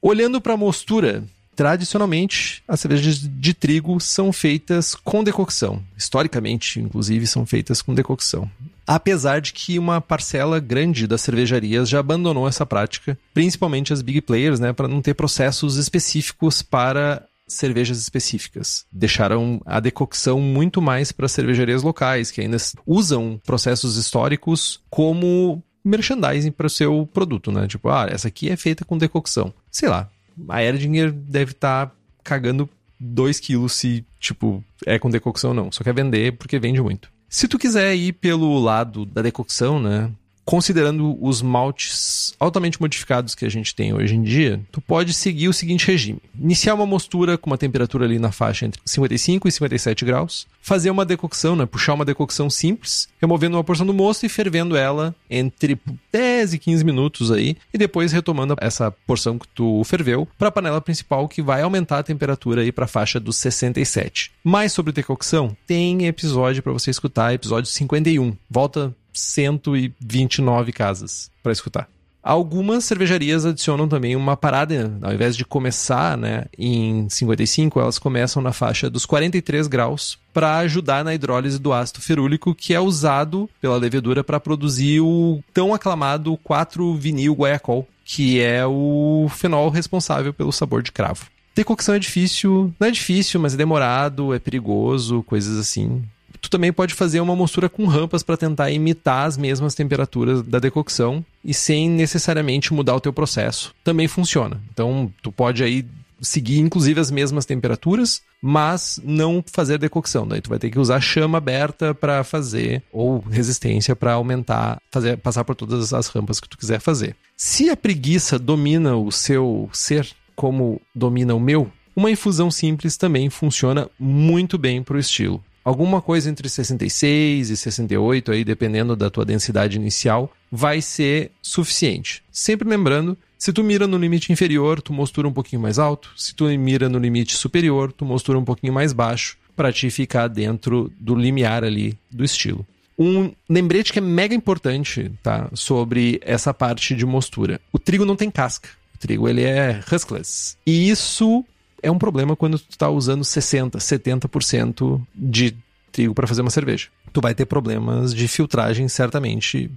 Olhando para a mostura, Tradicionalmente, as cervejas de trigo são feitas com decocção. Historicamente, inclusive, são feitas com decocção. Apesar de que uma parcela grande das cervejarias já abandonou essa prática, principalmente as big players, né, para não ter processos específicos para cervejas específicas. Deixaram a decocção muito mais para cervejarias locais, que ainda usam processos históricos como merchandising para o seu produto, né? Tipo, ah, essa aqui é feita com decocção. Sei lá, a Erdinger deve estar tá cagando 2 quilos se, tipo, é com decocção ou não. Só quer vender porque vende muito. Se tu quiser ir pelo lado da decocção, né? Considerando os maltes altamente modificados que a gente tem hoje em dia, tu pode seguir o seguinte regime: iniciar uma mostura com uma temperatura ali na faixa entre 55 e 57 graus, fazer uma decocção, né, puxar uma decocção simples, removendo uma porção do mosto e fervendo ela entre 10 e 15 minutos aí, e depois retomando essa porção que tu ferveu para a panela principal que vai aumentar a temperatura aí para a faixa dos 67. Mais sobre decocção, tem episódio para você escutar, episódio 51. Volta 129 casas para escutar. Algumas cervejarias adicionam também uma parada, ao invés de começar né, em 55, elas começam na faixa dos 43 graus para ajudar na hidrólise do ácido ferúlico, que é usado pela levedura para produzir o tão aclamado 4-vinil guaiacol, que é o fenol responsável pelo sabor de cravo. Decocção é difícil, não é difícil, mas é demorado, é perigoso, coisas assim tu também pode fazer uma mostura com rampas para tentar imitar as mesmas temperaturas da decocção e sem necessariamente mudar o teu processo. Também funciona. Então, tu pode aí seguir inclusive as mesmas temperaturas, mas não fazer decocção. Daí tu vai ter que usar chama aberta para fazer ou resistência para aumentar, fazer passar por todas as rampas que tu quiser fazer. Se a preguiça domina o seu ser como domina o meu, uma infusão simples também funciona muito bem para o estilo. Alguma coisa entre 66 e 68, aí, dependendo da tua densidade inicial, vai ser suficiente. Sempre lembrando, se tu mira no limite inferior, tu mostura um pouquinho mais alto. Se tu mira no limite superior, tu mostura um pouquinho mais baixo para te ficar dentro do limiar ali do estilo. Um lembrete que é mega importante, tá? Sobre essa parte de mostura. O trigo não tem casca. O trigo ele é huskless. E isso é um problema quando tu está usando 60, 70% de trigo para fazer uma cerveja. Tu vai ter problemas de filtragem, certamente.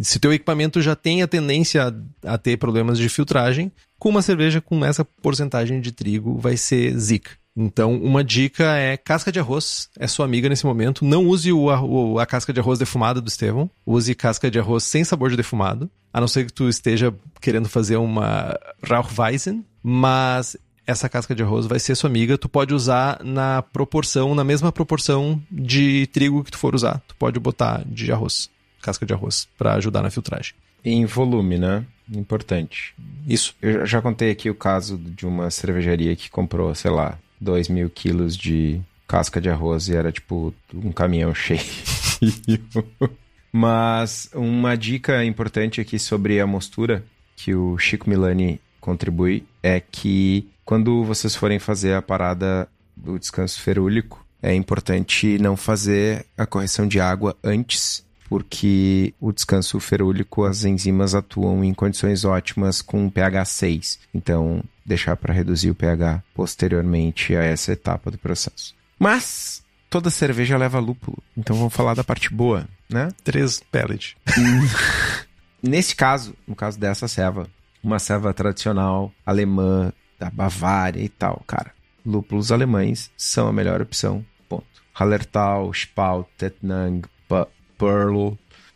Se teu equipamento já tem a tendência a, a ter problemas de filtragem, com uma cerveja com essa porcentagem de trigo vai ser zica. Então, uma dica é casca de arroz, é sua amiga nesse momento. Não use o, a, a casca de arroz defumada do Estevão. Use casca de arroz sem sabor de defumado. A não ser que tu esteja querendo fazer uma Rauchweizen. Mas essa casca de arroz vai ser sua amiga. Tu pode usar na proporção, na mesma proporção de trigo que tu for usar. Tu pode botar de arroz, casca de arroz, para ajudar na filtragem. Em volume, né? Importante. Isso. Eu já contei aqui o caso de uma cervejaria que comprou, sei lá, 2 mil quilos de casca de arroz e era tipo um caminhão cheio. <laughs> Mas uma dica importante aqui sobre a mostura que o Chico Milani contribui é que quando vocês forem fazer a parada do descanso ferúlico, é importante não fazer a correção de água antes, porque o descanso ferúlico, as enzimas atuam em condições ótimas com pH 6. Então, deixar para reduzir o pH posteriormente a essa etapa do processo. Mas toda cerveja leva lúpulo, então vamos falar da parte boa, né? Três pellets. <laughs> Nesse caso, no caso dessa ceva, uma ceva tradicional alemã da Bavária e tal, cara. Lúpulos alemães são a melhor opção. Ponto. Hallertau, Spalt, Tetnang, Pearl,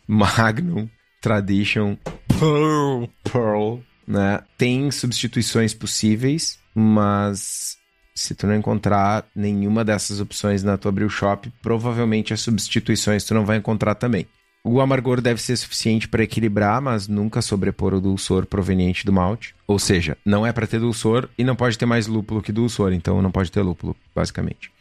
Magnum, Tradition, Pearl, Pearl, né? Tem substituições possíveis, mas se tu não encontrar nenhuma dessas opções na tua brew shop, provavelmente as substituições tu não vai encontrar também. O amargor deve ser suficiente para equilibrar, mas nunca sobrepor o dulçor proveniente do malte. Ou seja, não é para ter dulçor e não pode ter mais lúpulo que dulçor, então não pode ter lúpulo, basicamente.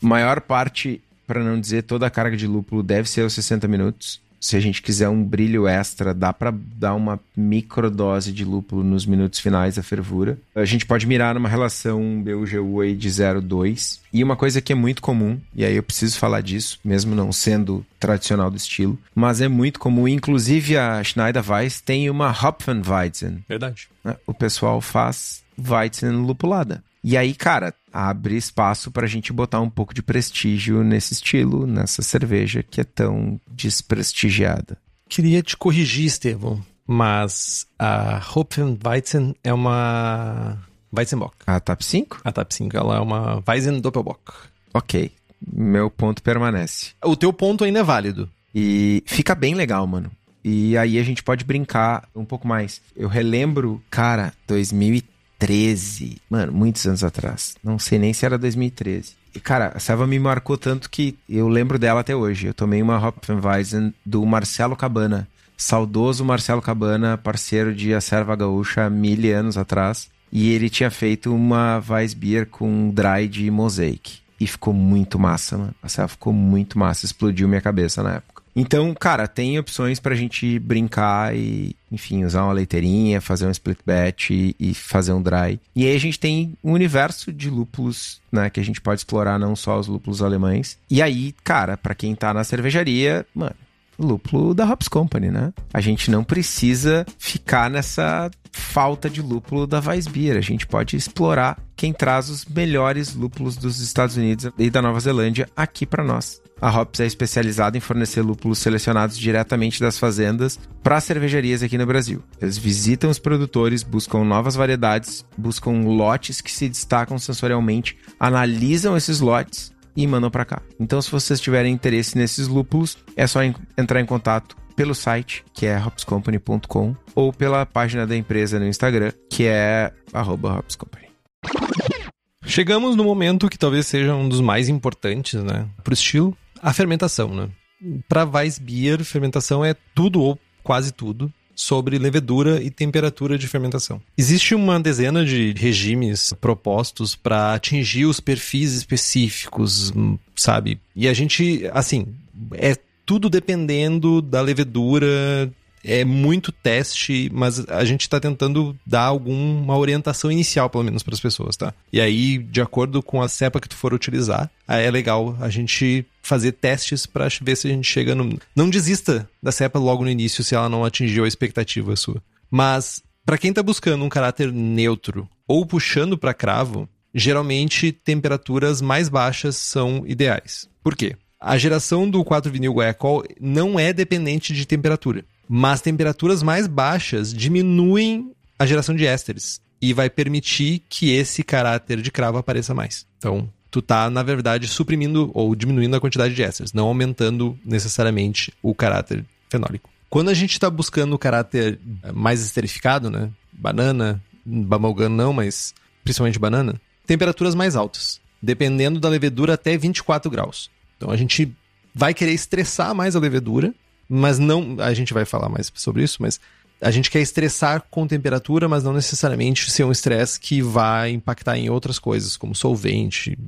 Maior parte, para não dizer toda a carga de lúpulo, deve ser os 60 minutos se a gente quiser um brilho extra, dá para dar uma microdose de lúpulo nos minutos finais da fervura. A gente pode mirar numa relação BUGU aí de 0,2. E uma coisa que é muito comum, e aí eu preciso falar disso, mesmo não sendo tradicional do estilo, mas é muito comum, inclusive a Schneider Weiss tem uma Hopfenweizen. Verdade. Né? O pessoal faz Weizen lupulada. E aí, cara, abre espaço para a gente botar um pouco de prestígio nesse estilo, nessa cerveja que é tão desprestigiada. Queria te corrigir, Estevão, mas a Hopfenweizen é uma Weizenbock. A TAP 5? A TAP 5, ela é uma Weizen Doppelbock. Ok, meu ponto permanece. O teu ponto ainda é válido. E fica bem legal, mano. E aí a gente pode brincar um pouco mais. Eu relembro, cara, 2013 2013. Mano, muitos anos atrás. Não sei nem se era 2013. E, cara, a Selva me marcou tanto que eu lembro dela até hoje. Eu tomei uma Hopfenweizen do Marcelo Cabana. Saudoso Marcelo Cabana, parceiro de A Serva Gaúcha há mil anos atrás. E ele tinha feito uma Weissbier com dry de Mosaic. E ficou muito massa, mano. A Selva ficou muito massa. Explodiu minha cabeça na época. Então, cara, tem opções pra gente brincar e, enfim, usar uma leiteirinha, fazer um split batch e, e, fazer um dry. E aí a gente tem um universo de lúpulos, né, que a gente pode explorar não só os lúpulos alemães. E aí, cara, para quem tá na cervejaria, mano, lúpulo da Hops Company, né? A gente não precisa ficar nessa falta de lúpulo da Weissbier. A gente pode explorar quem traz os melhores lúpulos dos Estados Unidos e da Nova Zelândia aqui para nós. A Hops é especializada em fornecer lúpulos selecionados diretamente das fazendas para cervejarias aqui no Brasil. Eles visitam os produtores, buscam novas variedades, buscam lotes que se destacam sensorialmente, analisam esses lotes e mandam para cá. Então, se vocês tiverem interesse nesses lúpulos, é só entrar em contato pelo site, que é hopscompany.com, ou pela página da empresa no Instagram, que é hopscompany. Chegamos no momento que talvez seja um dos mais importantes, né, para o estilo, a fermentação, né? Para Weissbier, fermentação é tudo ou quase tudo. sobre levedura e temperatura de fermentação. Existe uma dezena de regimes propostos para atingir os perfis específicos, sabe? E a gente, assim, é tudo dependendo da levedura, é muito teste, mas a gente está tentando dar alguma orientação inicial, pelo menos, para as pessoas, tá? E aí, de acordo com a cepa que tu for utilizar, é legal a gente fazer testes para ver se a gente chega no. Não desista da cepa logo no início se ela não atingiu a expectativa sua. Mas, para quem está buscando um caráter neutro ou puxando para cravo, geralmente temperaturas mais baixas são ideais. Por quê? A geração do 4-vinil guaiacol não é dependente de temperatura. Mas temperaturas mais baixas diminuem a geração de ésteres e vai permitir que esse caráter de cravo apareça mais. Então, tu tá, na verdade, suprimindo ou diminuindo a quantidade de ésteres, não aumentando necessariamente o caráter fenólico. Quando a gente está buscando o caráter mais esterificado, né? Banana, bubblegum não, mas principalmente banana, temperaturas mais altas, dependendo da levedura até 24 graus. Então a gente vai querer estressar mais a levedura mas não. A gente vai falar mais sobre isso, mas a gente quer estressar com temperatura, mas não necessariamente ser um estresse que vai impactar em outras coisas, como solvente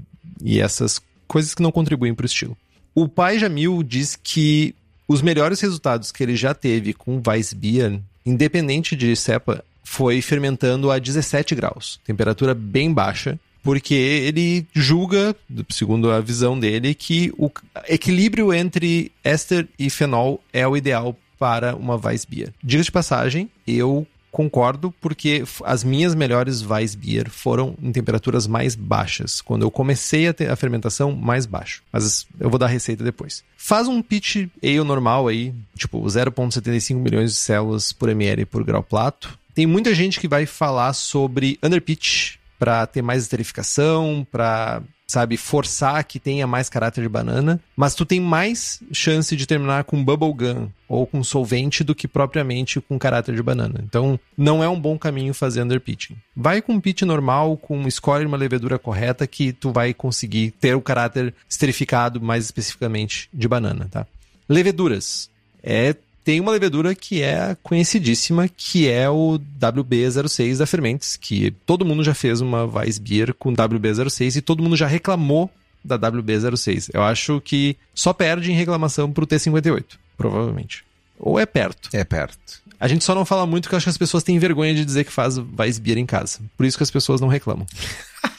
e essas coisas que não contribuem para o estilo. O pai Jamil diz que os melhores resultados que ele já teve com Weissbier, independente de cepa, foi fermentando a 17 graus, temperatura bem baixa, porque ele julga, segundo a visão dele, que o equilíbrio entre éster e fenol é o ideal para uma Weissbier. Diga de passagem, eu concordo porque as minhas melhores Weissbier foram em temperaturas mais baixas. Quando eu comecei a ter a fermentação, mais baixo. Mas eu vou dar a receita depois. Faz um pitch ale normal aí, tipo 0.75 milhões de células por ml por grau plato. Tem muita gente que vai falar sobre underpitch, para ter mais esterificação, para sabe, forçar que tenha mais caráter de banana, mas tu tem mais chance de terminar com bubblegum ou com solvente do que propriamente com caráter de banana. Então, não é um bom caminho fazer underpitching. Vai com pitch normal, com escolhe uma levedura correta que tu vai conseguir ter o caráter esterificado mais especificamente de banana, tá? Leveduras. É tem uma levedura que é conhecidíssima, que é o WB06 da Fermentes, que todo mundo já fez uma Weissbier com WB06 e todo mundo já reclamou da WB06. Eu acho que só perde em reclamação pro T58, provavelmente. Ou é perto. É perto. A gente só não fala muito porque eu acho que as pessoas têm vergonha de dizer que faz Weissbier em casa. Por isso que as pessoas não reclamam.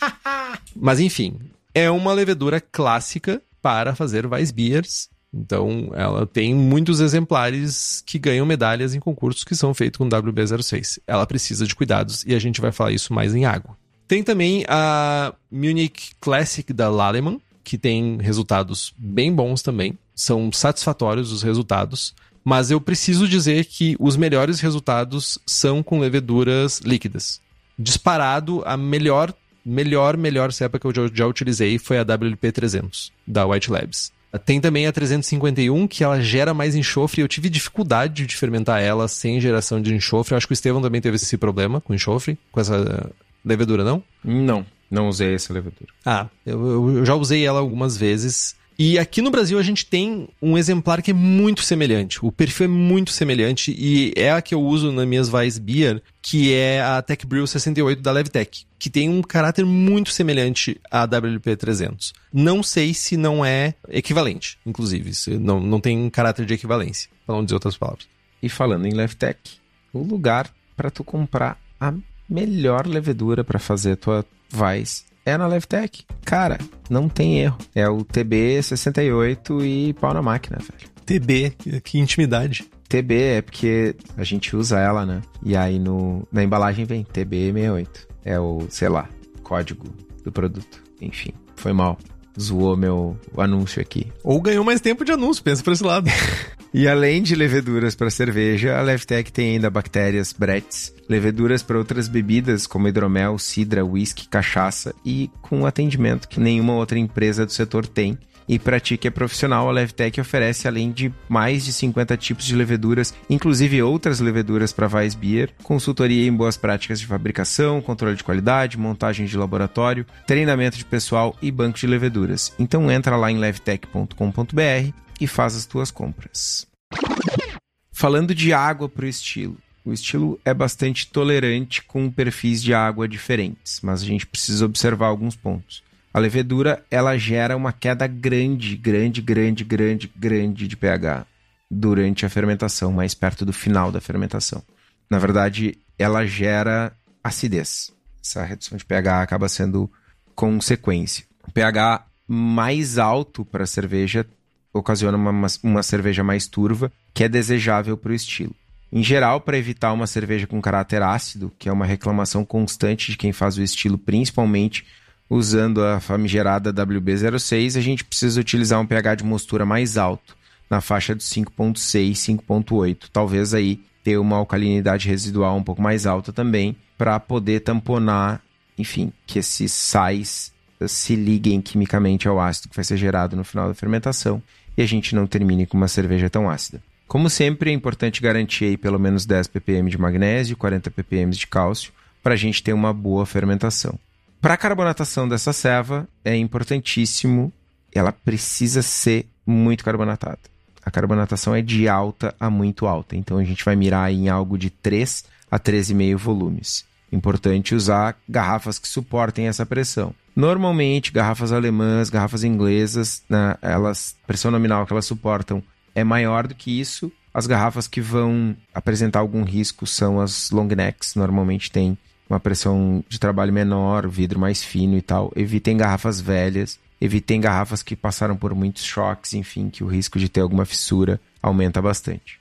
<laughs> Mas enfim, é uma levedura clássica para fazer Weissbiers então, ela tem muitos exemplares que ganham medalhas em concursos que são feitos com WB06. Ela precisa de cuidados e a gente vai falar isso mais em água. Tem também a Munich Classic da Laleman, que tem resultados bem bons também. São satisfatórios os resultados, mas eu preciso dizer que os melhores resultados são com leveduras líquidas. Disparado, a melhor, melhor, melhor cepa que eu já, utilizei foi a WLP300 da White Labs. Tem também a 351, que ela gera mais enxofre. Eu tive dificuldade de fermentar ela sem geração de enxofre. Eu acho que o Estevão também teve esse problema com enxofre, com essa levedura, não? Não, não usei essa levedura. Ah, eu, eu já usei ela algumas vezes. E aqui no Brasil a gente tem um exemplar que é muito semelhante. O perfil é muito semelhante e é a que eu uso nas minhas Weissbier, que é a Tech Brew 68 da Levtech, que tem um caráter muito semelhante à WP300. Não sei se não é equivalente, inclusive, não, não tem caráter de equivalência, para não dizer outras palavras. E falando em Levtech, o lugar para tu comprar a melhor levedura para fazer a tua Weiss é na Levtech. Cara, não tem erro. É o TB68 e pau na máquina, velho. TB, que intimidade. TB é porque a gente usa ela, né? E aí no, na embalagem vem TB68. É o, sei lá, código do produto. Enfim, foi mal. Zoou meu anúncio aqui. Ou ganhou mais tempo de anúncio, pensa por esse lado. <laughs> E além de leveduras para cerveja, a Levtech tem ainda bactérias Bretts, leveduras para outras bebidas como hidromel, cidra, whisky, cachaça e com atendimento que nenhuma outra empresa do setor tem. E para ti que é profissional, a Levtech oferece além de mais de 50 tipos de leveduras, inclusive outras leveduras para Weissbier, consultoria em boas práticas de fabricação, controle de qualidade, montagem de laboratório, treinamento de pessoal e banco de leveduras. Então entra lá em levtech.com.br e faz as tuas compras. Falando de água para o estilo, o estilo é bastante tolerante com perfis de água diferentes, mas a gente precisa observar alguns pontos. A levedura, ela gera uma queda grande, grande, grande, grande, grande de pH durante a fermentação, mais perto do final da fermentação. Na verdade, ela gera acidez. Essa redução de pH acaba sendo consequência. O pH mais alto para a cerveja ocasiona uma, uma cerveja mais turva, que é desejável para o estilo. Em geral, para evitar uma cerveja com caráter ácido, que é uma reclamação constante de quem faz o estilo, principalmente usando a famigerada WB06, a gente precisa utilizar um pH de mostura mais alto, na faixa de 5.6, 5.8. Talvez aí ter uma alcalinidade residual um pouco mais alta também, para poder tamponar, enfim, que esses sais se liguem quimicamente ao ácido que vai ser gerado no final da fermentação e a gente não termine com uma cerveja tão ácida. Como sempre, é importante garantir pelo menos 10 ppm de magnésio, 40 ppm de cálcio, para a gente ter uma boa fermentação. Para a carbonatação dessa ceva, é importantíssimo, ela precisa ser muito carbonatada. A carbonatação é de alta a muito alta, então a gente vai mirar em algo de 3 a 13,5 volumes. Importante usar garrafas que suportem essa pressão. Normalmente, garrafas alemãs, garrafas inglesas, né, elas, a pressão nominal que elas suportam é maior do que isso. As garrafas que vão apresentar algum risco são as long necks, normalmente tem uma pressão de trabalho menor, vidro mais fino e tal. Evitem garrafas velhas, evitem garrafas que passaram por muitos choques, enfim, que o risco de ter alguma fissura aumenta bastante.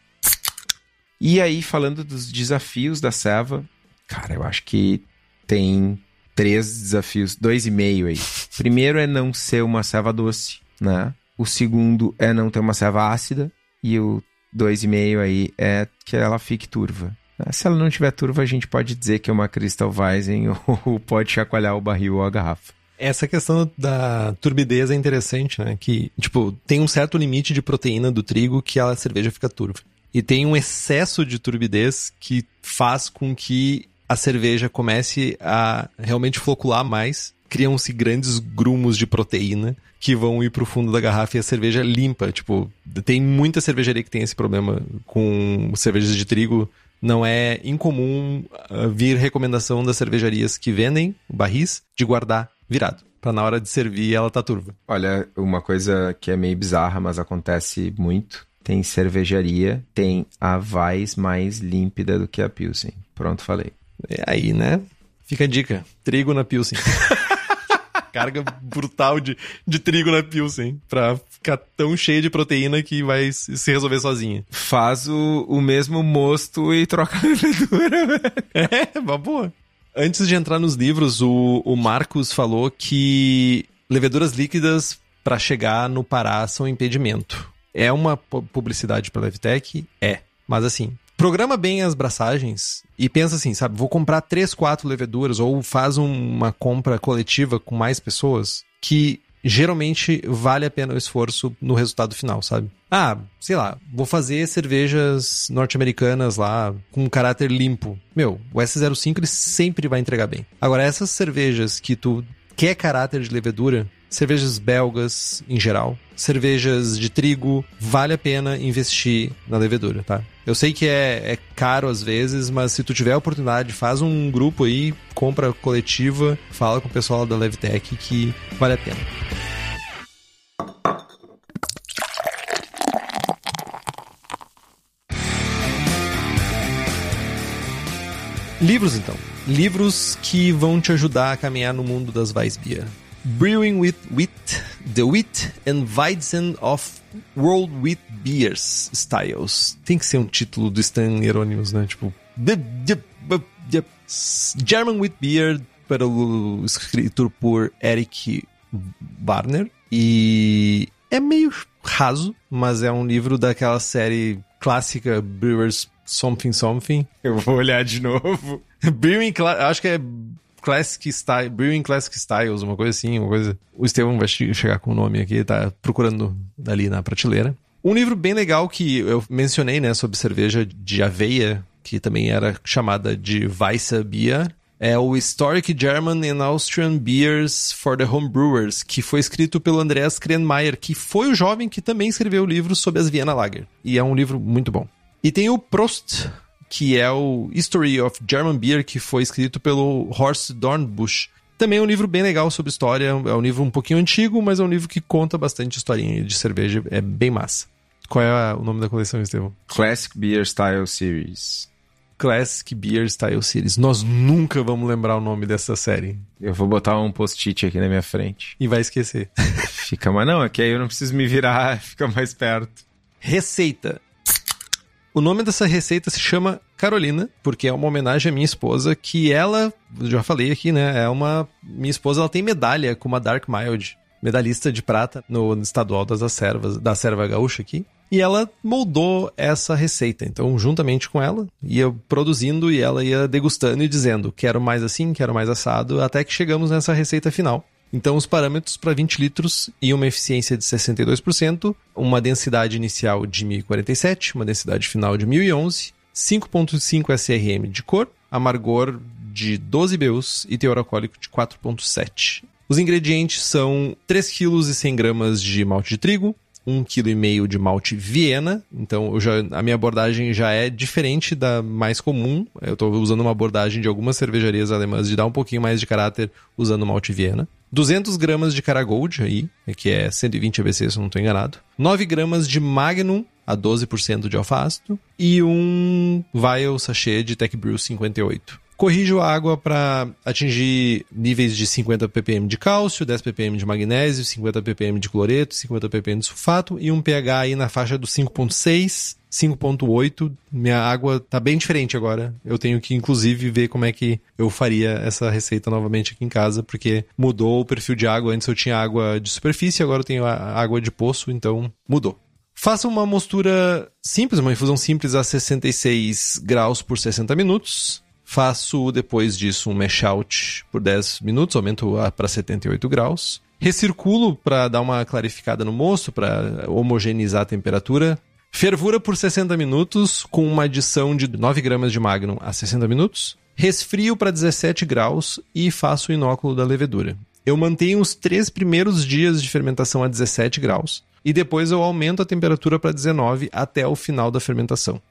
E aí, falando dos desafios da Seva, Cara, eu acho que tem três desafios, dois e meio aí. Primeiro é não ser uma ceva doce, né? O segundo é não ter uma ceva ácida. E o dois e meio aí é que ela fique turva. Se ela não tiver turva, a gente pode dizer que é uma Crystal Weizen <laughs> ou pode chacoalhar o barril ou a garrafa. Essa questão da turbidez é interessante, né? Que, tipo, tem um certo limite de proteína do trigo que a cerveja fica turva. E tem um excesso de turbidez que faz com que a cerveja comece a realmente flocular mais, criam-se grandes grumos de proteína que vão ir pro fundo da garrafa e a cerveja limpa. Tipo, tem muita cervejaria que tem esse problema com cervejas de trigo. Não é incomum uh, vir recomendação das cervejarias que vendem barris de guardar virado. Pra na hora de servir ela tá turva. Olha, uma coisa que é meio bizarra, mas acontece muito. Tem cervejaria, tem a Vais mais límpida do que a Pilsen. Pronto, falei. É aí, né? Fica a dica: trigo na Pilsen. <laughs> Carga brutal de, de trigo na Pilsen. Pra ficar tão cheia de proteína que vai se resolver sozinha. Faz o, o mesmo mosto e troca a levedura. <laughs> é, uma boa. Antes de entrar nos livros, o, o Marcos falou que leveduras líquidas para chegar no Pará são impedimento. É uma publicidade para Levtech? É. Mas assim, programa bem as braçagens e pensa assim, sabe, vou comprar três, quatro leveduras ou faz uma compra coletiva com mais pessoas que geralmente vale a pena o esforço no resultado final, sabe? Ah, sei lá, vou fazer cervejas norte-americanas lá com um caráter limpo. Meu, o S05 ele sempre vai entregar bem. Agora, essas cervejas que tu quer caráter de levedura, cervejas belgas em geral, cervejas de trigo, vale a pena investir na levedura, tá? Eu sei que é, é caro às vezes, mas se tu tiver a oportunidade, faz um grupo aí, compra coletiva, fala com o pessoal da Levtech que vale a pena. Livros então. Livros que vão te ajudar a caminhar no mundo das Weissbier. Brewing with Wheat, The Wheat and Weizen of World Wheat Beers Styles. Tem que ser um título do Stan Hieronymus, né? Tipo. German Wheat Beer, pelo escrito por Eric Barner. E é meio raso, mas é um livro daquela série clássica Brewers Something Something. Eu vou olhar de novo. <laughs> Brewing, acho que é Classic Style, Brewing Classic Styles, uma coisa assim, uma coisa. O Estevão vai chegar com o nome aqui, tá procurando ali na prateleira. Um livro bem legal que eu mencionei, né, sobre cerveja de aveia, que também era chamada de Weisse Bier, é o Historic German and Austrian Beers for the Homebrewers, que foi escrito pelo Andreas Krenmeier, que foi o jovem que também escreveu o livro sobre as Vienna Lager. E é um livro muito bom. E tem o Prost, que é o History of German Beer, que foi escrito pelo Horst Dornbusch. Também é um livro bem legal sobre história, é um livro um pouquinho antigo, mas é um livro que conta bastante historinha de cerveja, é bem massa. Qual é o nome da coleção, Estevão? Classic Beer Style Series. Classic Beer Style Series. Nós nunca vamos lembrar o nome dessa série. Eu vou botar um post-it aqui na minha frente. E vai esquecer. <laughs> Fica, mas não, é que aí eu não preciso me virar, <laughs> fica mais perto. Receita. O nome dessa receita se chama Carolina, porque é uma homenagem à minha esposa, que ela, já falei aqui, né? É uma. Minha esposa ela tem medalha com uma Dark Mild, medalhista de prata no estadual das servas, da serva gaúcha aqui. E ela moldou essa receita. Então, juntamente com ela, ia produzindo e ela ia degustando e dizendo: quero mais assim, quero mais assado, até que chegamos nessa receita final. Então, os parâmetros para 20 litros e uma eficiência de 62%, uma densidade inicial de 1047, uma densidade final de 1011, 5.5 SRM de cor, amargor de 12 BUs e teor alcoólico de 4.7. Os ingredientes são 3 kg e 100 gramas de malte de trigo, 1,5 kg de malte Viena. Então, já, a minha abordagem já é diferente da mais comum. Eu estou usando uma abordagem de algumas cervejarias alemãs de dar um pouquinho mais de caráter usando malte Viena. 200 gramas de Caragold aí, que é 120 ABC, se eu não estou enganado. 9 gramas de Magnum, a 12% de alfa ácido. E um vial sachê de Tech Brew 58. Corrijo a água para atingir níveis de 50 ppm de cálcio, 10 ppm de magnésio, 50 ppm de cloreto, 50 ppm de sulfato e um pH aí na faixa do 5.6, 5.8. Minha água tá bem diferente agora. Eu tenho que inclusive ver como é que eu faria essa receita novamente aqui em casa, porque mudou o perfil de água. Antes eu tinha água de superfície, agora eu tenho água de poço, então mudou. Faça uma mostura simples, uma infusão simples a 66 graus por 60 minutos. Faço depois disso um mash out por 10 minutos, aumento para 78 graus. Recirculo para dar uma clarificada no moço, para homogeneizar a temperatura. Fervura por 60 minutos, com uma adição de 9 gramas de Magnum a 60 minutos. Resfrio para 17 graus e faço o inóculo da levedura. Eu mantenho os três primeiros dias de fermentação a 17 graus e depois eu aumento a temperatura para 19 até o final da fermentação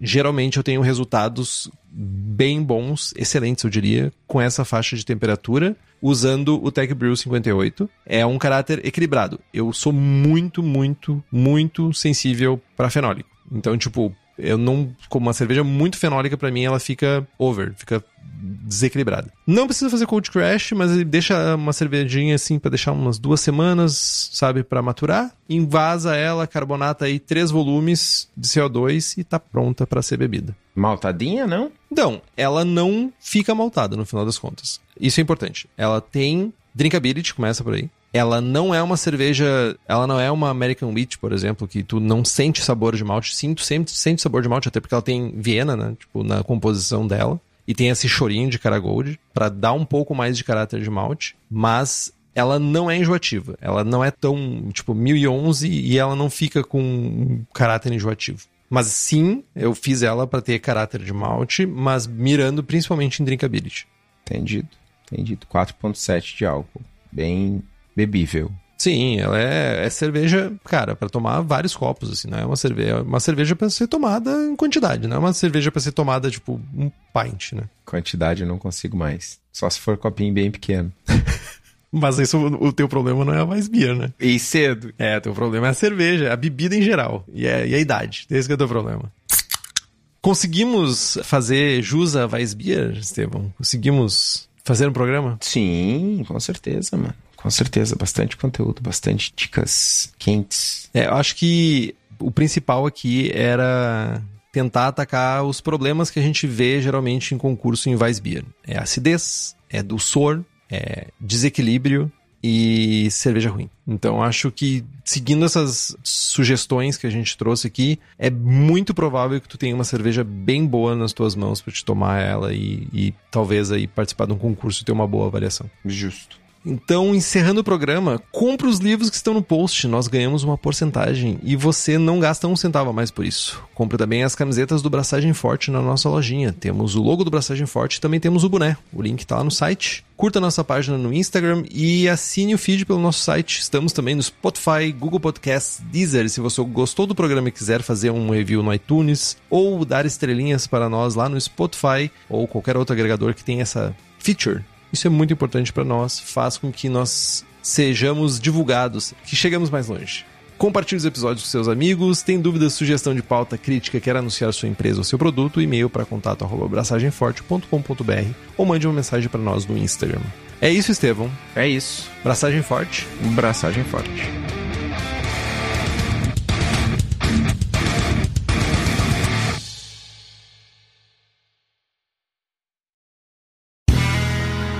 geralmente eu tenho resultados bem bons, excelentes eu diria, com essa faixa de temperatura, usando o Tech Brew 58. É um caráter equilibrado. Eu sou muito, muito, muito sensível para fenólico. Então, tipo, eu não. Como uma cerveja muito fenólica, para mim, ela fica over, fica desequilibrada. Não precisa fazer cold crash, mas deixa uma cervejinha assim para deixar umas duas semanas, sabe, para maturar. Invasa ela, carbonata aí três volumes de CO2 e tá pronta para ser bebida. Maltadinha, não? Não, ela não fica maltada no final das contas. Isso é importante. Ela tem drinkability, começa por aí ela não é uma cerveja, ela não é uma American Wheat, por exemplo, que tu não sente sabor de malte, sim, tu sempre sente sabor de malte, até porque ela tem Viena, né, tipo, na composição dela, e tem esse chorinho de Caragold para dar um pouco mais de caráter de malte, mas ela não é enjoativa, ela não é tão, tipo, 1011 e ela não fica com caráter enjoativo. Mas sim, eu fiz ela para ter caráter de malte, mas mirando principalmente em drinkability. Entendido, entendido. 4.7 de álcool. Bem bebível. Sim, ela é, é cerveja, cara, para tomar vários copos, assim, não é uma cerveja, é uma cerveja para ser tomada em quantidade, não é uma cerveja para ser tomada tipo um pint, né? Quantidade eu não consigo mais, só se for copinho bem pequeno. <laughs> Mas isso, o teu problema não é a mais beer, né? E cedo. É, o teu problema é a cerveja, é a bebida em geral, e, é, e a idade, esse que é o teu problema. Conseguimos fazer jus a Weissbier, Estevão? Conseguimos fazer um programa? Sim, com certeza, mano. Com certeza, bastante conteúdo, bastante dicas quentes. É, eu acho que o principal aqui era tentar atacar os problemas que a gente vê geralmente em concurso em Weissbier. É acidez, é dulçor, é desequilíbrio e cerveja ruim. Então acho que seguindo essas sugestões que a gente trouxe aqui, é muito provável que tu tenha uma cerveja bem boa nas tuas mãos para te tomar ela e, e talvez aí participar de um concurso e ter uma boa avaliação. Justo. Então, encerrando o programa, compre os livros que estão no post, nós ganhamos uma porcentagem e você não gasta um centavo a mais por isso. Compre também as camisetas do Braçagem Forte na nossa lojinha. Temos o logo do Braçagem Forte e também temos o boné. O link está lá no site. Curta nossa página no Instagram e assine o feed pelo nosso site. Estamos também no Spotify, Google Podcasts, Deezer. Se você gostou do programa e quiser fazer um review no iTunes ou dar estrelinhas para nós lá no Spotify ou qualquer outro agregador que tenha essa feature, isso é muito importante para nós, faz com que nós sejamos divulgados, que chegamos mais longe. Compartilhe os episódios com seus amigos. Tem dúvidas, sugestão de pauta, crítica, quer anunciar sua empresa ou seu produto? E-mail para contato braçagemforte.com.br ou mande uma mensagem para nós no Instagram. É isso, Estevão. É isso. Braçagem forte. Braçagem forte.